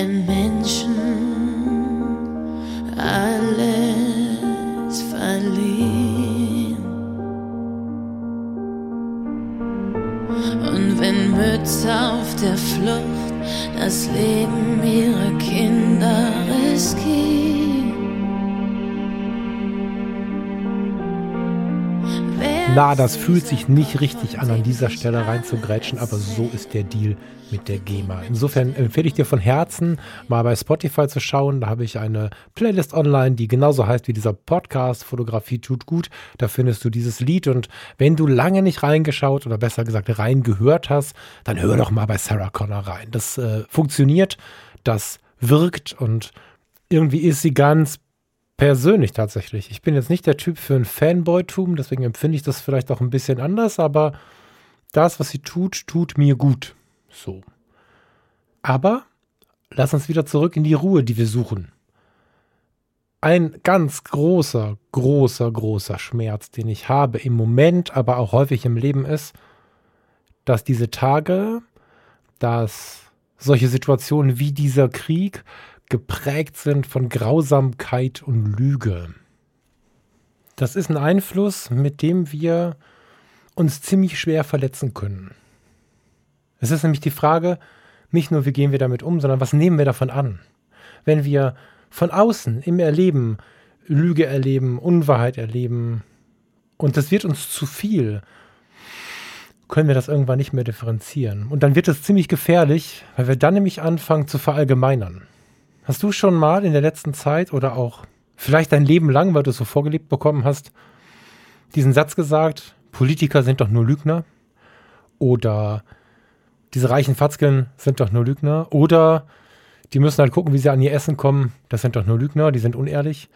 Wenn das fühlt sich nicht richtig an, an dieser Stelle reinzugrätschen, aber so ist der Deal mit der GEMA. Insofern empfehle ich dir von Herzen, mal bei Spotify zu schauen. Da habe ich eine Playlist online, die genauso heißt wie dieser Podcast, Fotografie tut gut. Da findest du dieses Lied und wenn du lange nicht reingeschaut oder besser gesagt reingehört hast, dann hör doch mal bei Sarah Connor rein. Das äh, funktioniert, das wirkt und irgendwie ist sie ganz persönlich tatsächlich. Ich bin jetzt nicht der Typ für ein Fanboy-Tum, deswegen empfinde ich das vielleicht auch ein bisschen anders, aber das, was sie tut, tut mir gut. So. Aber lass uns wieder zurück in die Ruhe, die wir suchen. Ein ganz großer, großer, großer Schmerz, den ich habe im Moment, aber auch häufig im Leben ist, dass diese Tage, dass solche Situationen wie dieser Krieg geprägt sind von Grausamkeit und Lüge. Das ist ein Einfluss, mit dem wir uns ziemlich schwer verletzen können. Es ist nämlich die Frage, nicht nur, wie gehen wir damit um, sondern was nehmen wir davon an? Wenn wir von außen im Erleben Lüge erleben, Unwahrheit erleben und das wird uns zu viel, können wir das irgendwann nicht mehr differenzieren. Und dann wird es ziemlich gefährlich, weil wir dann nämlich anfangen zu verallgemeinern. Hast du schon mal in der letzten Zeit oder auch vielleicht dein Leben lang, weil du es so vorgelebt bekommen hast, diesen Satz gesagt, Politiker sind doch nur Lügner? Oder diese reichen Fatzkeln sind doch nur Lügner? Oder die müssen halt gucken, wie sie an ihr Essen kommen, das sind doch nur Lügner, die sind unehrlich.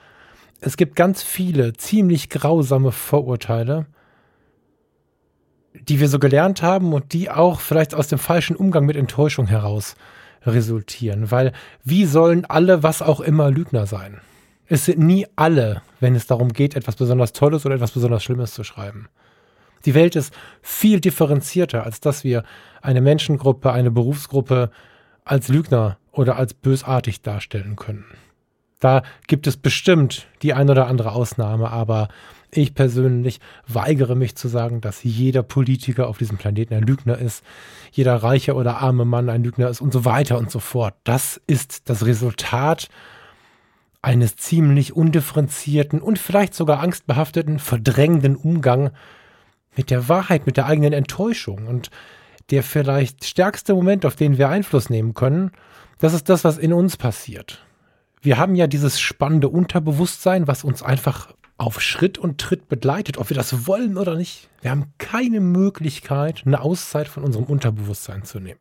Es gibt ganz viele ziemlich grausame Vorurteile, die wir so gelernt haben und die auch vielleicht aus dem falschen Umgang mit Enttäuschung heraus resultieren. Weil wie sollen alle, was auch immer, Lügner sein? Es sind nie alle, wenn es darum geht, etwas besonders Tolles oder etwas besonders Schlimmes zu schreiben. Die Welt ist viel differenzierter, als dass wir eine Menschengruppe, eine Berufsgruppe als Lügner oder als bösartig darstellen können. Da gibt es bestimmt die ein oder andere Ausnahme, aber ich persönlich weigere mich zu sagen, dass jeder Politiker auf diesem Planeten ein Lügner ist, jeder reiche oder arme Mann ein Lügner ist und so weiter und so fort. Das ist das Resultat eines ziemlich undifferenzierten und vielleicht sogar angstbehafteten, verdrängenden Umgang mit der Wahrheit, mit der eigenen Enttäuschung. Und der vielleicht stärkste Moment, auf den wir Einfluss nehmen können, das ist das, was in uns passiert. Wir haben ja dieses spannende Unterbewusstsein, was uns einfach auf Schritt und Tritt begleitet, ob wir das wollen oder nicht. Wir haben keine Möglichkeit, eine Auszeit von unserem Unterbewusstsein zu nehmen.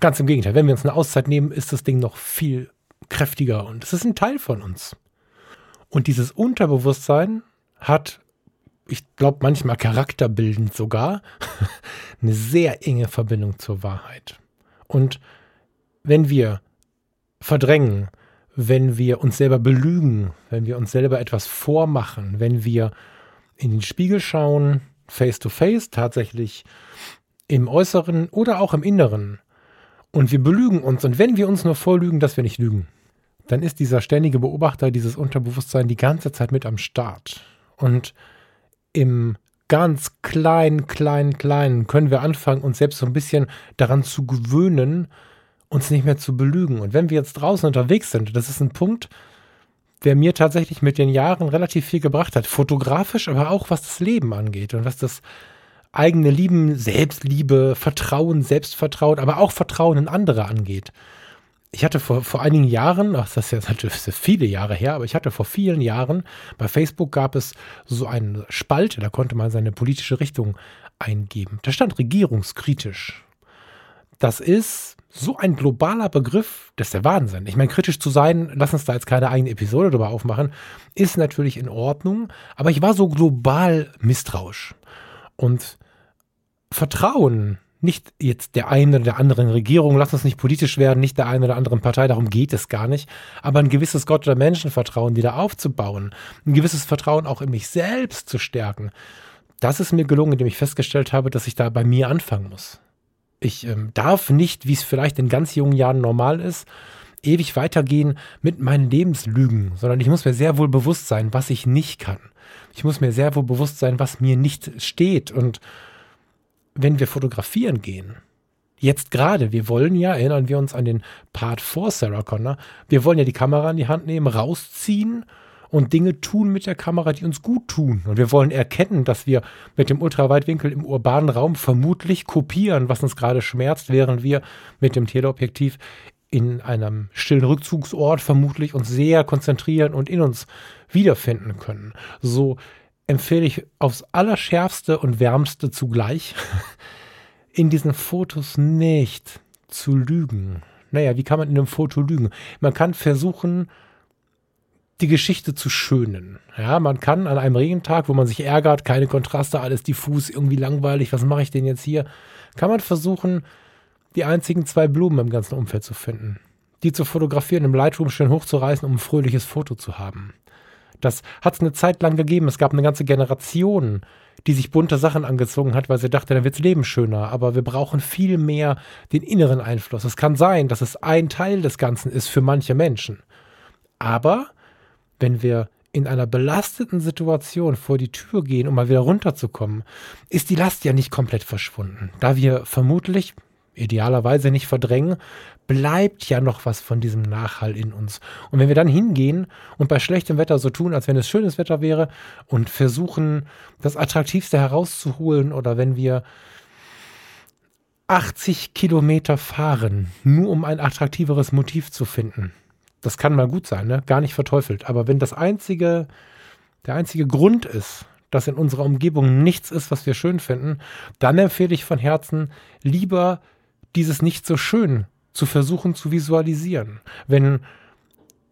Ganz im Gegenteil, wenn wir uns eine Auszeit nehmen, ist das Ding noch viel kräftiger und es ist ein Teil von uns. Und dieses Unterbewusstsein hat ich glaube manchmal charakterbildend sogar, [LAUGHS] eine sehr enge Verbindung zur Wahrheit. Und wenn wir verdrängen, wenn wir uns selber belügen, wenn wir uns selber etwas vormachen, wenn wir in den Spiegel schauen, face to face, tatsächlich im Äußeren oder auch im Inneren, und wir belügen uns, und wenn wir uns nur vorlügen, dass wir nicht lügen, dann ist dieser ständige Beobachter, dieses Unterbewusstsein die ganze Zeit mit am Start. Und im ganz kleinen, kleinen, kleinen können wir anfangen, uns selbst so ein bisschen daran zu gewöhnen, uns nicht mehr zu belügen. Und wenn wir jetzt draußen unterwegs sind, das ist ein Punkt, der mir tatsächlich mit den Jahren relativ viel gebracht hat. Fotografisch, aber auch was das Leben angeht und was das eigene Lieben, Selbstliebe, Vertrauen, Selbstvertrauen, aber auch Vertrauen in andere angeht. Ich hatte vor, vor einigen Jahren, ach, das ist ja [LAUGHS] natürlich viele Jahre her, aber ich hatte vor vielen Jahren, bei Facebook gab es so eine Spalte, da konnte man seine politische Richtung eingeben. Da stand regierungskritisch. Das ist so ein globaler Begriff, das ist der Wahnsinn. Ich meine, kritisch zu sein, lass uns da jetzt keine eigene Episode drüber aufmachen, ist natürlich in Ordnung, aber ich war so global misstrauisch. Und Vertrauen, nicht jetzt der einen oder der anderen Regierung, lass uns nicht politisch werden, nicht der einen oder anderen Partei, darum geht es gar nicht, aber ein gewisses Gott- oder Menschenvertrauen wieder aufzubauen, ein gewisses Vertrauen auch in mich selbst zu stärken. Das ist mir gelungen, indem ich festgestellt habe, dass ich da bei mir anfangen muss. Ich ähm, darf nicht, wie es vielleicht in ganz jungen Jahren normal ist, ewig weitergehen mit meinen Lebenslügen, sondern ich muss mir sehr wohl bewusst sein, was ich nicht kann. Ich muss mir sehr wohl bewusst sein, was mir nicht steht. Und wenn wir fotografieren gehen, jetzt gerade, wir wollen ja, erinnern wir uns an den Part vor Sarah Connor, wir wollen ja die Kamera in die Hand nehmen, rausziehen und Dinge tun mit der Kamera, die uns gut tun. Und wir wollen erkennen, dass wir mit dem Ultraweitwinkel im urbanen Raum vermutlich kopieren, was uns gerade schmerzt, während wir mit dem Teleobjektiv in einem stillen Rückzugsort vermutlich uns sehr konzentrieren und in uns wiederfinden können. So empfehle ich aufs allerschärfste und wärmste zugleich, [LAUGHS] in diesen Fotos nicht zu lügen. Naja, wie kann man in einem Foto lügen? Man kann versuchen, die Geschichte zu schönen. Ja, man kann an einem Regentag, wo man sich ärgert, keine Kontraste, alles diffus, irgendwie langweilig, was mache ich denn jetzt hier? Kann man versuchen, die einzigen zwei Blumen im ganzen Umfeld zu finden. Die zu fotografieren, im Lightroom schön hochzureißen, um ein fröhliches Foto zu haben. Das hat es eine Zeit lang gegeben. Es gab eine ganze Generation, die sich bunte Sachen angezogen hat, weil sie dachte, dann wirds Leben schöner. Aber wir brauchen viel mehr den inneren Einfluss. Es kann sein, dass es ein Teil des Ganzen ist für manche Menschen. Aber wenn wir in einer belasteten Situation vor die Tür gehen, um mal wieder runterzukommen, ist die Last ja nicht komplett verschwunden. Da wir vermutlich, idealerweise nicht verdrängen, bleibt ja noch was von diesem Nachhall in uns. Und wenn wir dann hingehen und bei schlechtem Wetter so tun, als wenn es schönes Wetter wäre und versuchen, das Attraktivste herauszuholen oder wenn wir 80 Kilometer fahren, nur um ein attraktiveres Motiv zu finden. Das kann mal gut sein, ne? gar nicht verteufelt. Aber wenn das einzige, der einzige Grund ist, dass in unserer Umgebung nichts ist, was wir schön finden, dann empfehle ich von Herzen lieber dieses nicht so schön zu versuchen zu visualisieren. Wenn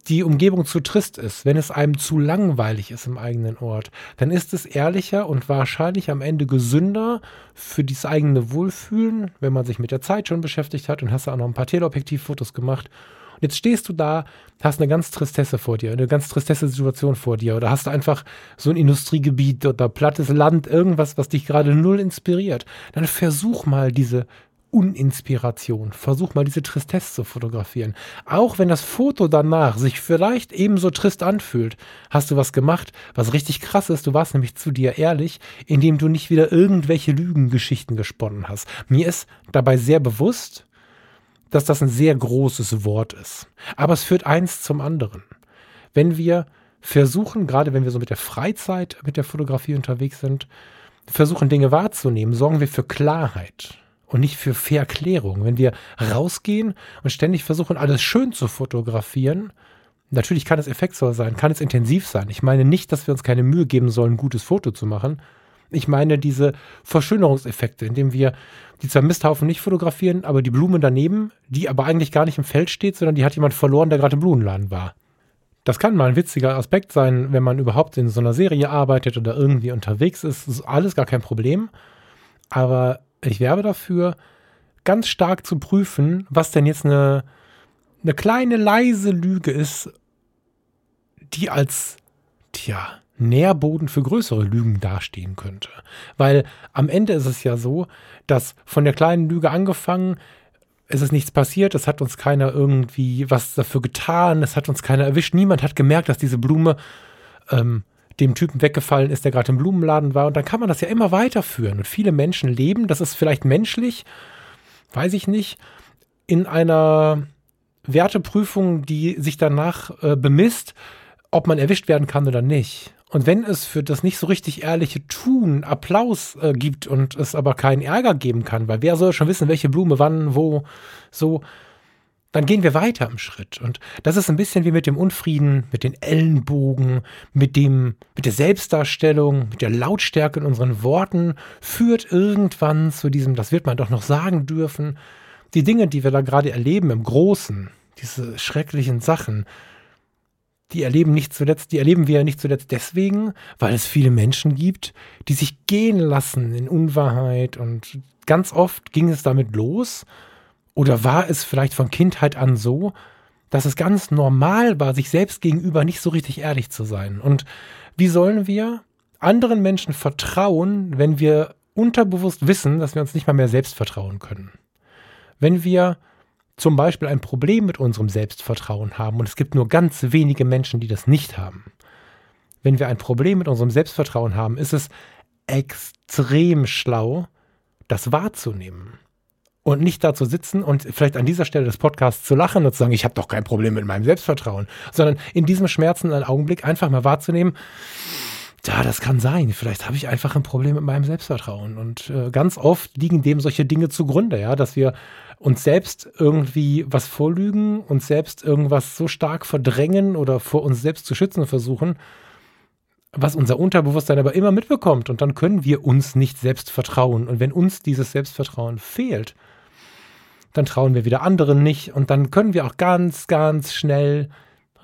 die Umgebung zu trist ist, wenn es einem zu langweilig ist im eigenen Ort, dann ist es ehrlicher und wahrscheinlich am Ende gesünder für das eigene Wohlfühlen, wenn man sich mit der Zeit schon beschäftigt hat und hast auch noch ein paar Teleobjektivfotos gemacht. Und jetzt stehst du da, hast eine ganz Tristesse vor dir, eine ganz tristesse Situation vor dir oder hast einfach so ein Industriegebiet oder plattes Land, irgendwas, was dich gerade null inspiriert. Dann versuch mal diese Uninspiration. Versuch mal diese Tristesse zu fotografieren. Auch wenn das Foto danach sich vielleicht ebenso trist anfühlt, hast du was gemacht, was richtig krass ist. Du warst nämlich zu dir ehrlich, indem du nicht wieder irgendwelche Lügengeschichten gesponnen hast. Mir ist dabei sehr bewusst, dass das ein sehr großes Wort ist. Aber es führt eins zum anderen. Wenn wir versuchen, gerade wenn wir so mit der Freizeit, mit der Fotografie unterwegs sind, versuchen Dinge wahrzunehmen, sorgen wir für Klarheit und nicht für Verklärung. Wenn wir rausgehen und ständig versuchen, alles schön zu fotografieren, natürlich kann es effektvoll sein, kann es intensiv sein. Ich meine nicht, dass wir uns keine Mühe geben sollen, ein gutes Foto zu machen. Ich meine diese Verschönerungseffekte, indem wir die zwei Misthaufen nicht fotografieren, aber die Blume daneben, die aber eigentlich gar nicht im Feld steht, sondern die hat jemand verloren, der gerade im Blumenladen war. Das kann mal ein witziger Aspekt sein, wenn man überhaupt in so einer Serie arbeitet oder irgendwie unterwegs ist. Das ist alles gar kein Problem. Aber ich werbe dafür, ganz stark zu prüfen, was denn jetzt eine, eine kleine leise Lüge ist, die als, tja, Nährboden für größere Lügen dastehen könnte. Weil am Ende ist es ja so, dass von der kleinen Lüge angefangen, es ist nichts passiert, es hat uns keiner irgendwie was dafür getan, es hat uns keiner erwischt, niemand hat gemerkt, dass diese Blume ähm, dem Typen weggefallen ist, der gerade im Blumenladen war. Und dann kann man das ja immer weiterführen. Und viele Menschen leben, das ist vielleicht menschlich, weiß ich nicht, in einer Werteprüfung, die sich danach äh, bemisst, ob man erwischt werden kann oder nicht. Und wenn es für das nicht so richtig ehrliche Tun Applaus äh, gibt und es aber keinen Ärger geben kann, weil wer soll schon wissen, welche Blume wann, wo, so, dann gehen wir weiter im Schritt. Und das ist ein bisschen wie mit dem Unfrieden, mit den Ellenbogen, mit dem, mit der Selbstdarstellung, mit der Lautstärke in unseren Worten, führt irgendwann zu diesem, das wird man doch noch sagen dürfen. Die Dinge, die wir da gerade erleben im Großen, diese schrecklichen Sachen, die erleben nicht zuletzt, die erleben wir nicht zuletzt deswegen, weil es viele Menschen gibt, die sich gehen lassen in Unwahrheit und ganz oft ging es damit los oder war es vielleicht von Kindheit an so, dass es ganz normal war, sich selbst gegenüber nicht so richtig ehrlich zu sein. Und wie sollen wir anderen Menschen vertrauen, wenn wir unterbewusst wissen, dass wir uns nicht mal mehr selbst vertrauen können? Wenn wir zum Beispiel ein Problem mit unserem Selbstvertrauen haben und es gibt nur ganz wenige Menschen, die das nicht haben. Wenn wir ein Problem mit unserem Selbstvertrauen haben, ist es extrem schlau, das wahrzunehmen und nicht da zu sitzen und vielleicht an dieser Stelle des Podcasts zu lachen und zu sagen, ich habe doch kein Problem mit meinem Selbstvertrauen, sondern in diesem schmerzenden Augenblick einfach mal wahrzunehmen, ja, das kann sein. Vielleicht habe ich einfach ein Problem mit meinem Selbstvertrauen. Und äh, ganz oft liegen dem solche Dinge zugrunde, ja, dass wir uns selbst irgendwie was vorlügen, uns selbst irgendwas so stark verdrängen oder vor uns selbst zu schützen versuchen, was unser Unterbewusstsein aber immer mitbekommt. Und dann können wir uns nicht selbst vertrauen. Und wenn uns dieses Selbstvertrauen fehlt, dann trauen wir wieder anderen nicht. Und dann können wir auch ganz, ganz schnell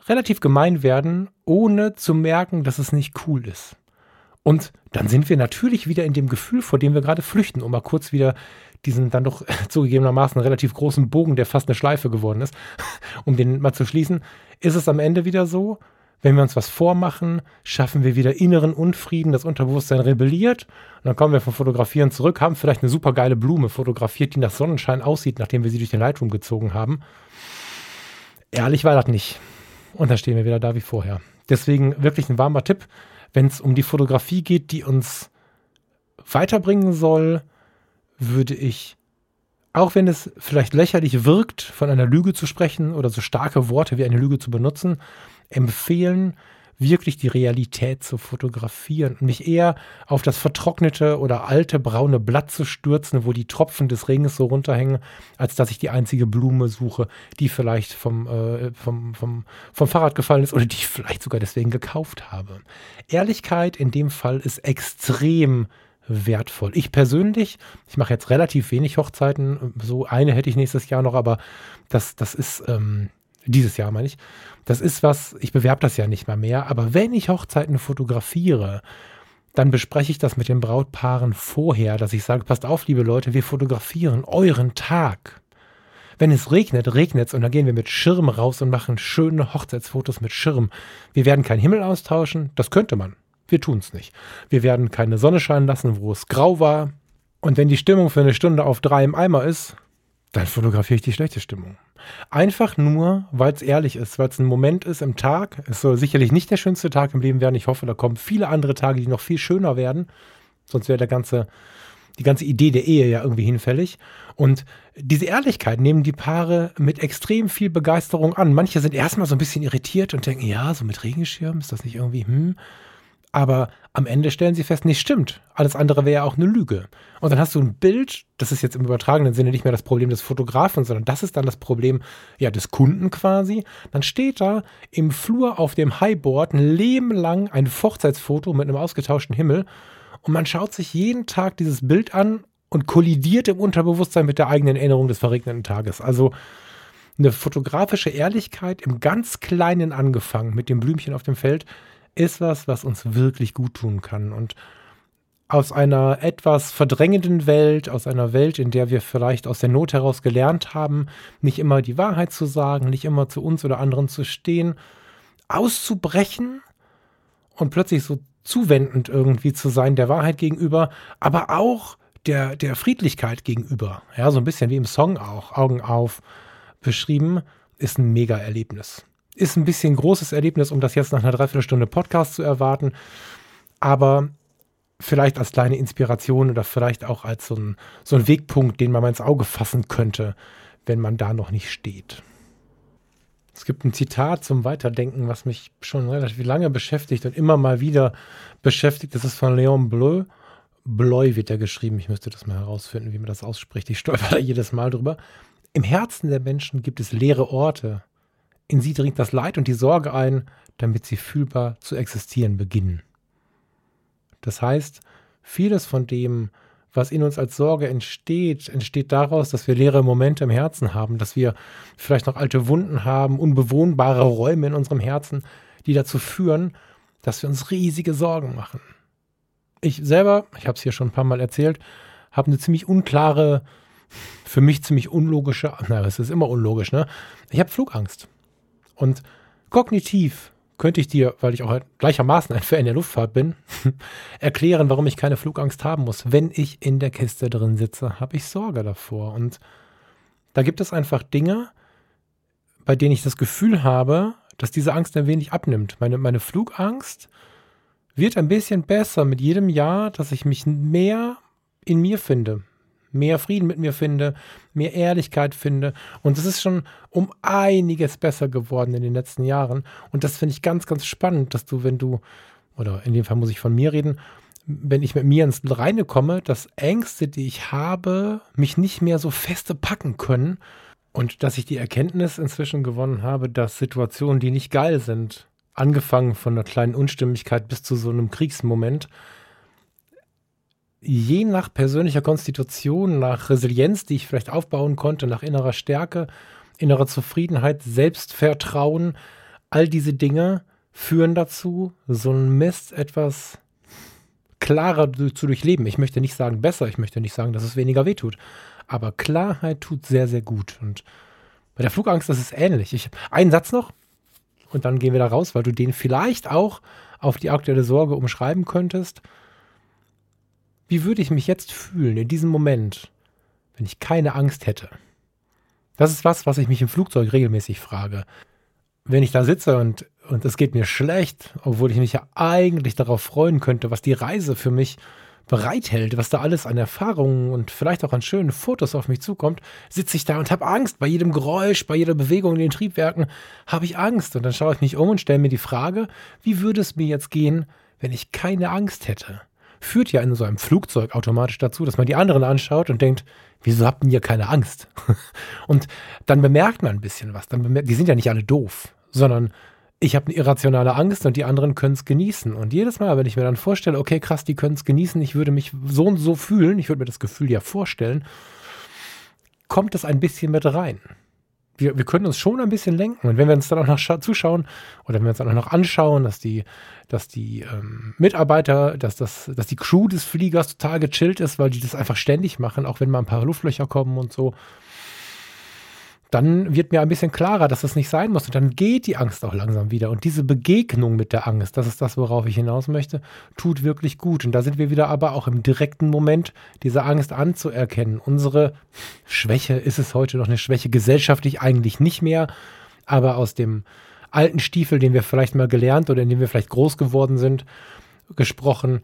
relativ gemein werden, ohne zu merken, dass es nicht cool ist. Und dann sind wir natürlich wieder in dem Gefühl, vor dem wir gerade flüchten, um mal kurz wieder diesen dann doch [LAUGHS] zugegebenermaßen relativ großen Bogen, der fast eine Schleife geworden ist, [LAUGHS] um den mal zu schließen, ist es am Ende wieder so, wenn wir uns was vormachen, schaffen wir wieder inneren Unfrieden, das Unterbewusstsein rebelliert und dann kommen wir vom Fotografieren zurück, haben vielleicht eine super geile Blume fotografiert, die nach Sonnenschein aussieht, nachdem wir sie durch den Lightroom gezogen haben. Ehrlich war das nicht. Und dann stehen wir wieder da wie vorher. Deswegen wirklich ein warmer Tipp, wenn es um die Fotografie geht, die uns weiterbringen soll, würde ich, auch wenn es vielleicht lächerlich wirkt, von einer Lüge zu sprechen oder so starke Worte wie eine Lüge zu benutzen, empfehlen, wirklich die Realität zu fotografieren und mich eher auf das vertrocknete oder alte braune Blatt zu stürzen, wo die Tropfen des Regens so runterhängen, als dass ich die einzige Blume suche, die vielleicht vom, äh, vom, vom, vom Fahrrad gefallen ist oder die ich vielleicht sogar deswegen gekauft habe. Ehrlichkeit in dem Fall ist extrem wertvoll. Ich persönlich, ich mache jetzt relativ wenig Hochzeiten, so eine hätte ich nächstes Jahr noch, aber das, das ist ähm, dieses Jahr meine ich. Das ist was, ich bewerbe das ja nicht mal mehr, aber wenn ich Hochzeiten fotografiere, dann bespreche ich das mit den Brautpaaren vorher, dass ich sage, passt auf, liebe Leute, wir fotografieren euren Tag. Wenn es regnet, regnet es und dann gehen wir mit Schirm raus und machen schöne Hochzeitsfotos mit Schirm. Wir werden keinen Himmel austauschen, das könnte man. Wir tun es nicht. Wir werden keine Sonne scheinen lassen, wo es grau war. Und wenn die Stimmung für eine Stunde auf drei im Eimer ist, dann fotografiere ich die schlechte Stimmung. Einfach nur, weil es ehrlich ist, weil es ein Moment ist im Tag. Es soll sicherlich nicht der schönste Tag im Leben werden. Ich hoffe, da kommen viele andere Tage, die noch viel schöner werden. Sonst wäre der ganze, die ganze Idee der Ehe ja irgendwie hinfällig. Und diese Ehrlichkeit nehmen die Paare mit extrem viel Begeisterung an. Manche sind erstmal so ein bisschen irritiert und denken, ja, so mit Regenschirm ist das nicht irgendwie, hm. Aber am Ende stellen sie fest, nicht stimmt. Alles andere wäre ja auch eine Lüge. Und dann hast du ein Bild, das ist jetzt im übertragenen Sinne nicht mehr das Problem des Fotografen, sondern das ist dann das Problem ja, des Kunden quasi. Dann steht da im Flur auf dem Highboard ein Leben lang ein Hochzeitsfoto mit einem ausgetauschten Himmel. Und man schaut sich jeden Tag dieses Bild an und kollidiert im Unterbewusstsein mit der eigenen Erinnerung des verregneten Tages. Also Eine fotografische Ehrlichkeit im ganz Kleinen angefangen mit dem Blümchen auf dem Feld ist was, was uns wirklich gut tun kann. Und aus einer etwas verdrängenden Welt, aus einer Welt, in der wir vielleicht aus der Not heraus gelernt haben, nicht immer die Wahrheit zu sagen, nicht immer zu uns oder anderen zu stehen, auszubrechen und plötzlich so zuwendend irgendwie zu sein der Wahrheit gegenüber, aber auch der, der Friedlichkeit gegenüber. Ja, so ein bisschen wie im Song auch, Augen auf beschrieben, ist ein Mega-Erlebnis. Ist ein bisschen großes Erlebnis, um das jetzt nach einer Dreiviertelstunde Podcast zu erwarten. Aber vielleicht als kleine Inspiration oder vielleicht auch als so ein, so ein Wegpunkt, den man mal ins Auge fassen könnte, wenn man da noch nicht steht. Es gibt ein Zitat zum Weiterdenken, was mich schon relativ lange beschäftigt und immer mal wieder beschäftigt. Das ist von Leon Bleu. Bloy wird er geschrieben. Ich müsste das mal herausfinden, wie man das ausspricht. Ich stolper da jedes Mal drüber. Im Herzen der Menschen gibt es leere Orte. In sie dringt das Leid und die Sorge ein, damit sie fühlbar zu existieren beginnen. Das heißt, vieles von dem, was in uns als Sorge entsteht, entsteht daraus, dass wir leere Momente im Herzen haben, dass wir vielleicht noch alte Wunden haben, unbewohnbare Räume in unserem Herzen, die dazu führen, dass wir uns riesige Sorgen machen. Ich selber, ich habe es hier schon ein paar Mal erzählt, habe eine ziemlich unklare, für mich ziemlich unlogische, na, es ist immer unlogisch, ne? Ich habe Flugangst. Und kognitiv könnte ich dir, weil ich auch gleichermaßen ein Fan der Luftfahrt bin, [LAUGHS] erklären, warum ich keine Flugangst haben muss. Wenn ich in der Kiste drin sitze, habe ich Sorge davor. Und da gibt es einfach Dinge, bei denen ich das Gefühl habe, dass diese Angst ein wenig abnimmt. Meine, meine Flugangst wird ein bisschen besser mit jedem Jahr, dass ich mich mehr in mir finde mehr Frieden mit mir finde, mehr Ehrlichkeit finde. Und es ist schon um einiges besser geworden in den letzten Jahren. Und das finde ich ganz, ganz spannend, dass du, wenn du, oder in dem Fall muss ich von mir reden, wenn ich mit mir ins Reine komme, dass Ängste, die ich habe, mich nicht mehr so feste packen können. Und dass ich die Erkenntnis inzwischen gewonnen habe, dass Situationen, die nicht geil sind, angefangen von einer kleinen Unstimmigkeit bis zu so einem Kriegsmoment, je nach persönlicher Konstitution, nach Resilienz, die ich vielleicht aufbauen konnte, nach innerer Stärke, innerer Zufriedenheit, Selbstvertrauen, all diese Dinge führen dazu, so ein Mist etwas klarer zu durchleben. Ich möchte nicht sagen besser, ich möchte nicht sagen, dass es weniger wehtut, aber Klarheit tut sehr, sehr gut. Und bei der Flugangst ist es ähnlich. Ich, einen Satz noch und dann gehen wir da raus, weil du den vielleicht auch auf die aktuelle Sorge umschreiben könntest. Wie würde ich mich jetzt fühlen in diesem Moment, wenn ich keine Angst hätte? Das ist was, was ich mich im Flugzeug regelmäßig frage. Wenn ich da sitze und, und es geht mir schlecht, obwohl ich mich ja eigentlich darauf freuen könnte, was die Reise für mich bereithält, was da alles an Erfahrungen und vielleicht auch an schönen Fotos auf mich zukommt, sitze ich da und habe Angst. Bei jedem Geräusch, bei jeder Bewegung in den Triebwerken habe ich Angst. Und dann schaue ich mich um und stelle mir die Frage, wie würde es mir jetzt gehen, wenn ich keine Angst hätte? Führt ja in so einem Flugzeug automatisch dazu, dass man die anderen anschaut und denkt, wieso habt ihr keine Angst? [LAUGHS] und dann bemerkt man ein bisschen was. Dann bemerkt, die sind ja nicht alle doof, sondern ich habe eine irrationale Angst und die anderen können es genießen. Und jedes Mal, wenn ich mir dann vorstelle, okay, krass, die können es genießen, ich würde mich so und so fühlen, ich würde mir das Gefühl ja vorstellen, kommt das ein bisschen mit rein wir, wir können uns schon ein bisschen lenken. Und wenn wir uns dann auch noch zuschauen oder wenn wir uns dann auch noch anschauen, dass die, dass die ähm, Mitarbeiter, dass, das, dass die Crew des Fliegers total gechillt ist, weil die das einfach ständig machen, auch wenn mal ein paar Luftlöcher kommen und so, dann wird mir ein bisschen klarer, dass das nicht sein muss. Und dann geht die Angst auch langsam wieder. Und diese Begegnung mit der Angst, das ist das, worauf ich hinaus möchte, tut wirklich gut. Und da sind wir wieder aber auch im direkten Moment, diese Angst anzuerkennen. Unsere Schwäche ist es heute noch eine Schwäche, gesellschaftlich eigentlich nicht mehr, aber aus dem alten Stiefel, den wir vielleicht mal gelernt oder in dem wir vielleicht groß geworden sind, gesprochen,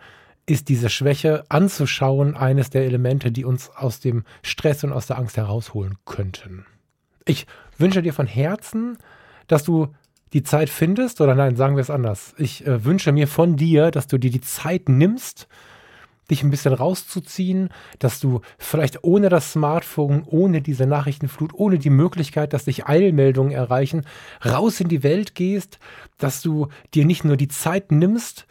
ist diese Schwäche anzuschauen eines der Elemente, die uns aus dem Stress und aus der Angst herausholen könnten. Ich wünsche dir von Herzen, dass du die Zeit findest, oder nein, sagen wir es anders. Ich äh, wünsche mir von dir, dass du dir die Zeit nimmst, dich ein bisschen rauszuziehen, dass du vielleicht ohne das Smartphone, ohne diese Nachrichtenflut, ohne die Möglichkeit, dass dich Eilmeldungen erreichen, raus in die Welt gehst, dass du dir nicht nur die Zeit nimmst,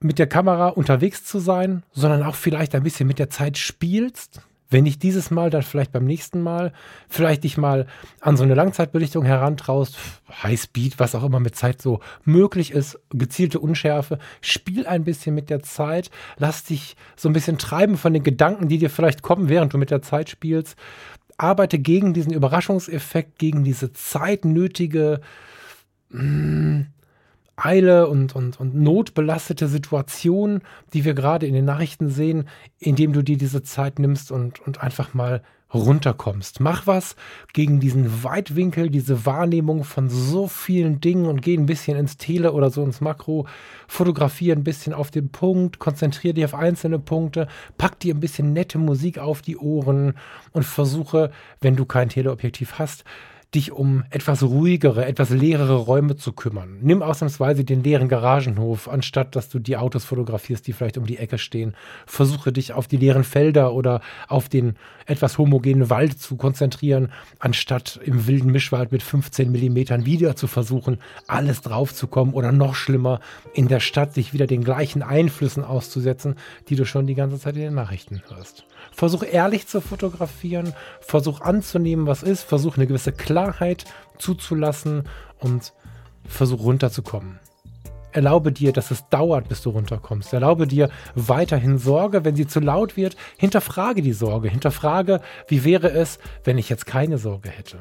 mit der Kamera unterwegs zu sein, sondern auch vielleicht ein bisschen mit der Zeit spielst, Wenn nicht dieses Mal, dann vielleicht beim nächsten Mal. Vielleicht dich mal an so eine Langzeitbelichtung herantraust, Highspeed, was auch immer mit Zeit so möglich ist, gezielte Unschärfe. Spiel ein bisschen mit der Zeit, lass dich so ein bisschen treiben von den Gedanken, die dir vielleicht kommen, während du mit der Zeit spielst. Arbeite gegen diesen Überraschungseffekt, gegen diese zeitnötige mh, hm, Eile und, und, und notbelastete Situation, die wir gerade in den Nachrichten sehen, indem du dir diese Zeit nimmst und, und einfach mal runterkommst. Mach was gegen diesen Weitwinkel, diese Wahrnehmung von so vielen Dingen und geh ein bisschen ins Tele oder so ins Makro, fotografiere ein bisschen auf den Punkt, konzentriere dich auf einzelne Punkte, pack dir ein bisschen nette Musik auf die Ohren und versuche, wenn du kein Teleobjektiv hast, dich um etwas ruhigere, etwas leerere Räume zu kümmern. Nimm ausnahmsweise den leeren Garagenhof, anstatt dass du die Autos fotografierst, die vielleicht um die Ecke stehen. Versuche dich auf die leeren Felder oder auf den etwas homogenen Wald zu konzentrieren, anstatt im wilden Mischwald mit 15 Millimetern wieder zu versuchen, alles draufzukommen oder noch schlimmer, in der Stadt sich wieder den gleichen Einflüssen auszusetzen, die du schon die ganze Zeit in den Nachrichten hörst. Versuch ehrlich zu fotografieren, versuch anzunehmen, was ist, versuch eine gewisse Klarheit zuzulassen und versuch runterzukommen. Erlaube dir, dass es dauert, bis du runterkommst. Erlaube dir weiterhin Sorge, wenn sie zu laut wird. Hinterfrage die Sorge. Hinterfrage, wie wäre es, wenn ich jetzt keine Sorge hätte.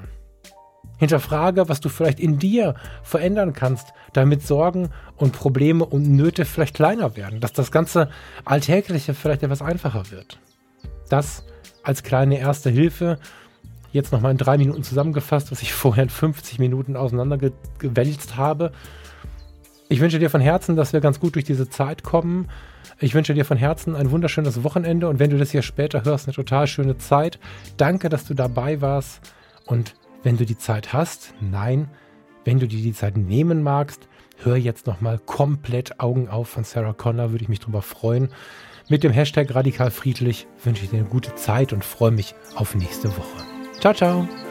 Hinterfrage, was du vielleicht in dir verändern kannst, damit Sorgen und Probleme und Nöte vielleicht kleiner werden, dass das ganze Alltägliche vielleicht etwas einfacher wird. Das als kleine erste Hilfe. Jetzt nochmal in drei Minuten zusammengefasst, was ich [LAUGHS] vorher in 50 Minuten auseinandergewälzt habe. Ich wünsche dir von Herzen, dass wir ganz gut durch diese Zeit kommen. Ich wünsche dir von Herzen ein wunderschönes Wochenende und wenn du das hier später hörst, eine total schöne Zeit. Danke, dass du dabei warst. Und wenn du die Zeit hast, nein, wenn du dir die Zeit nehmen magst, hör jetzt nochmal komplett Augen auf von Sarah Connor, würde ich mich drüber freuen. Mit dem Hashtag radikalfriedlich wünsche ich dir eine gute Zeit und freue mich auf nächste Woche. Ciao, ciao.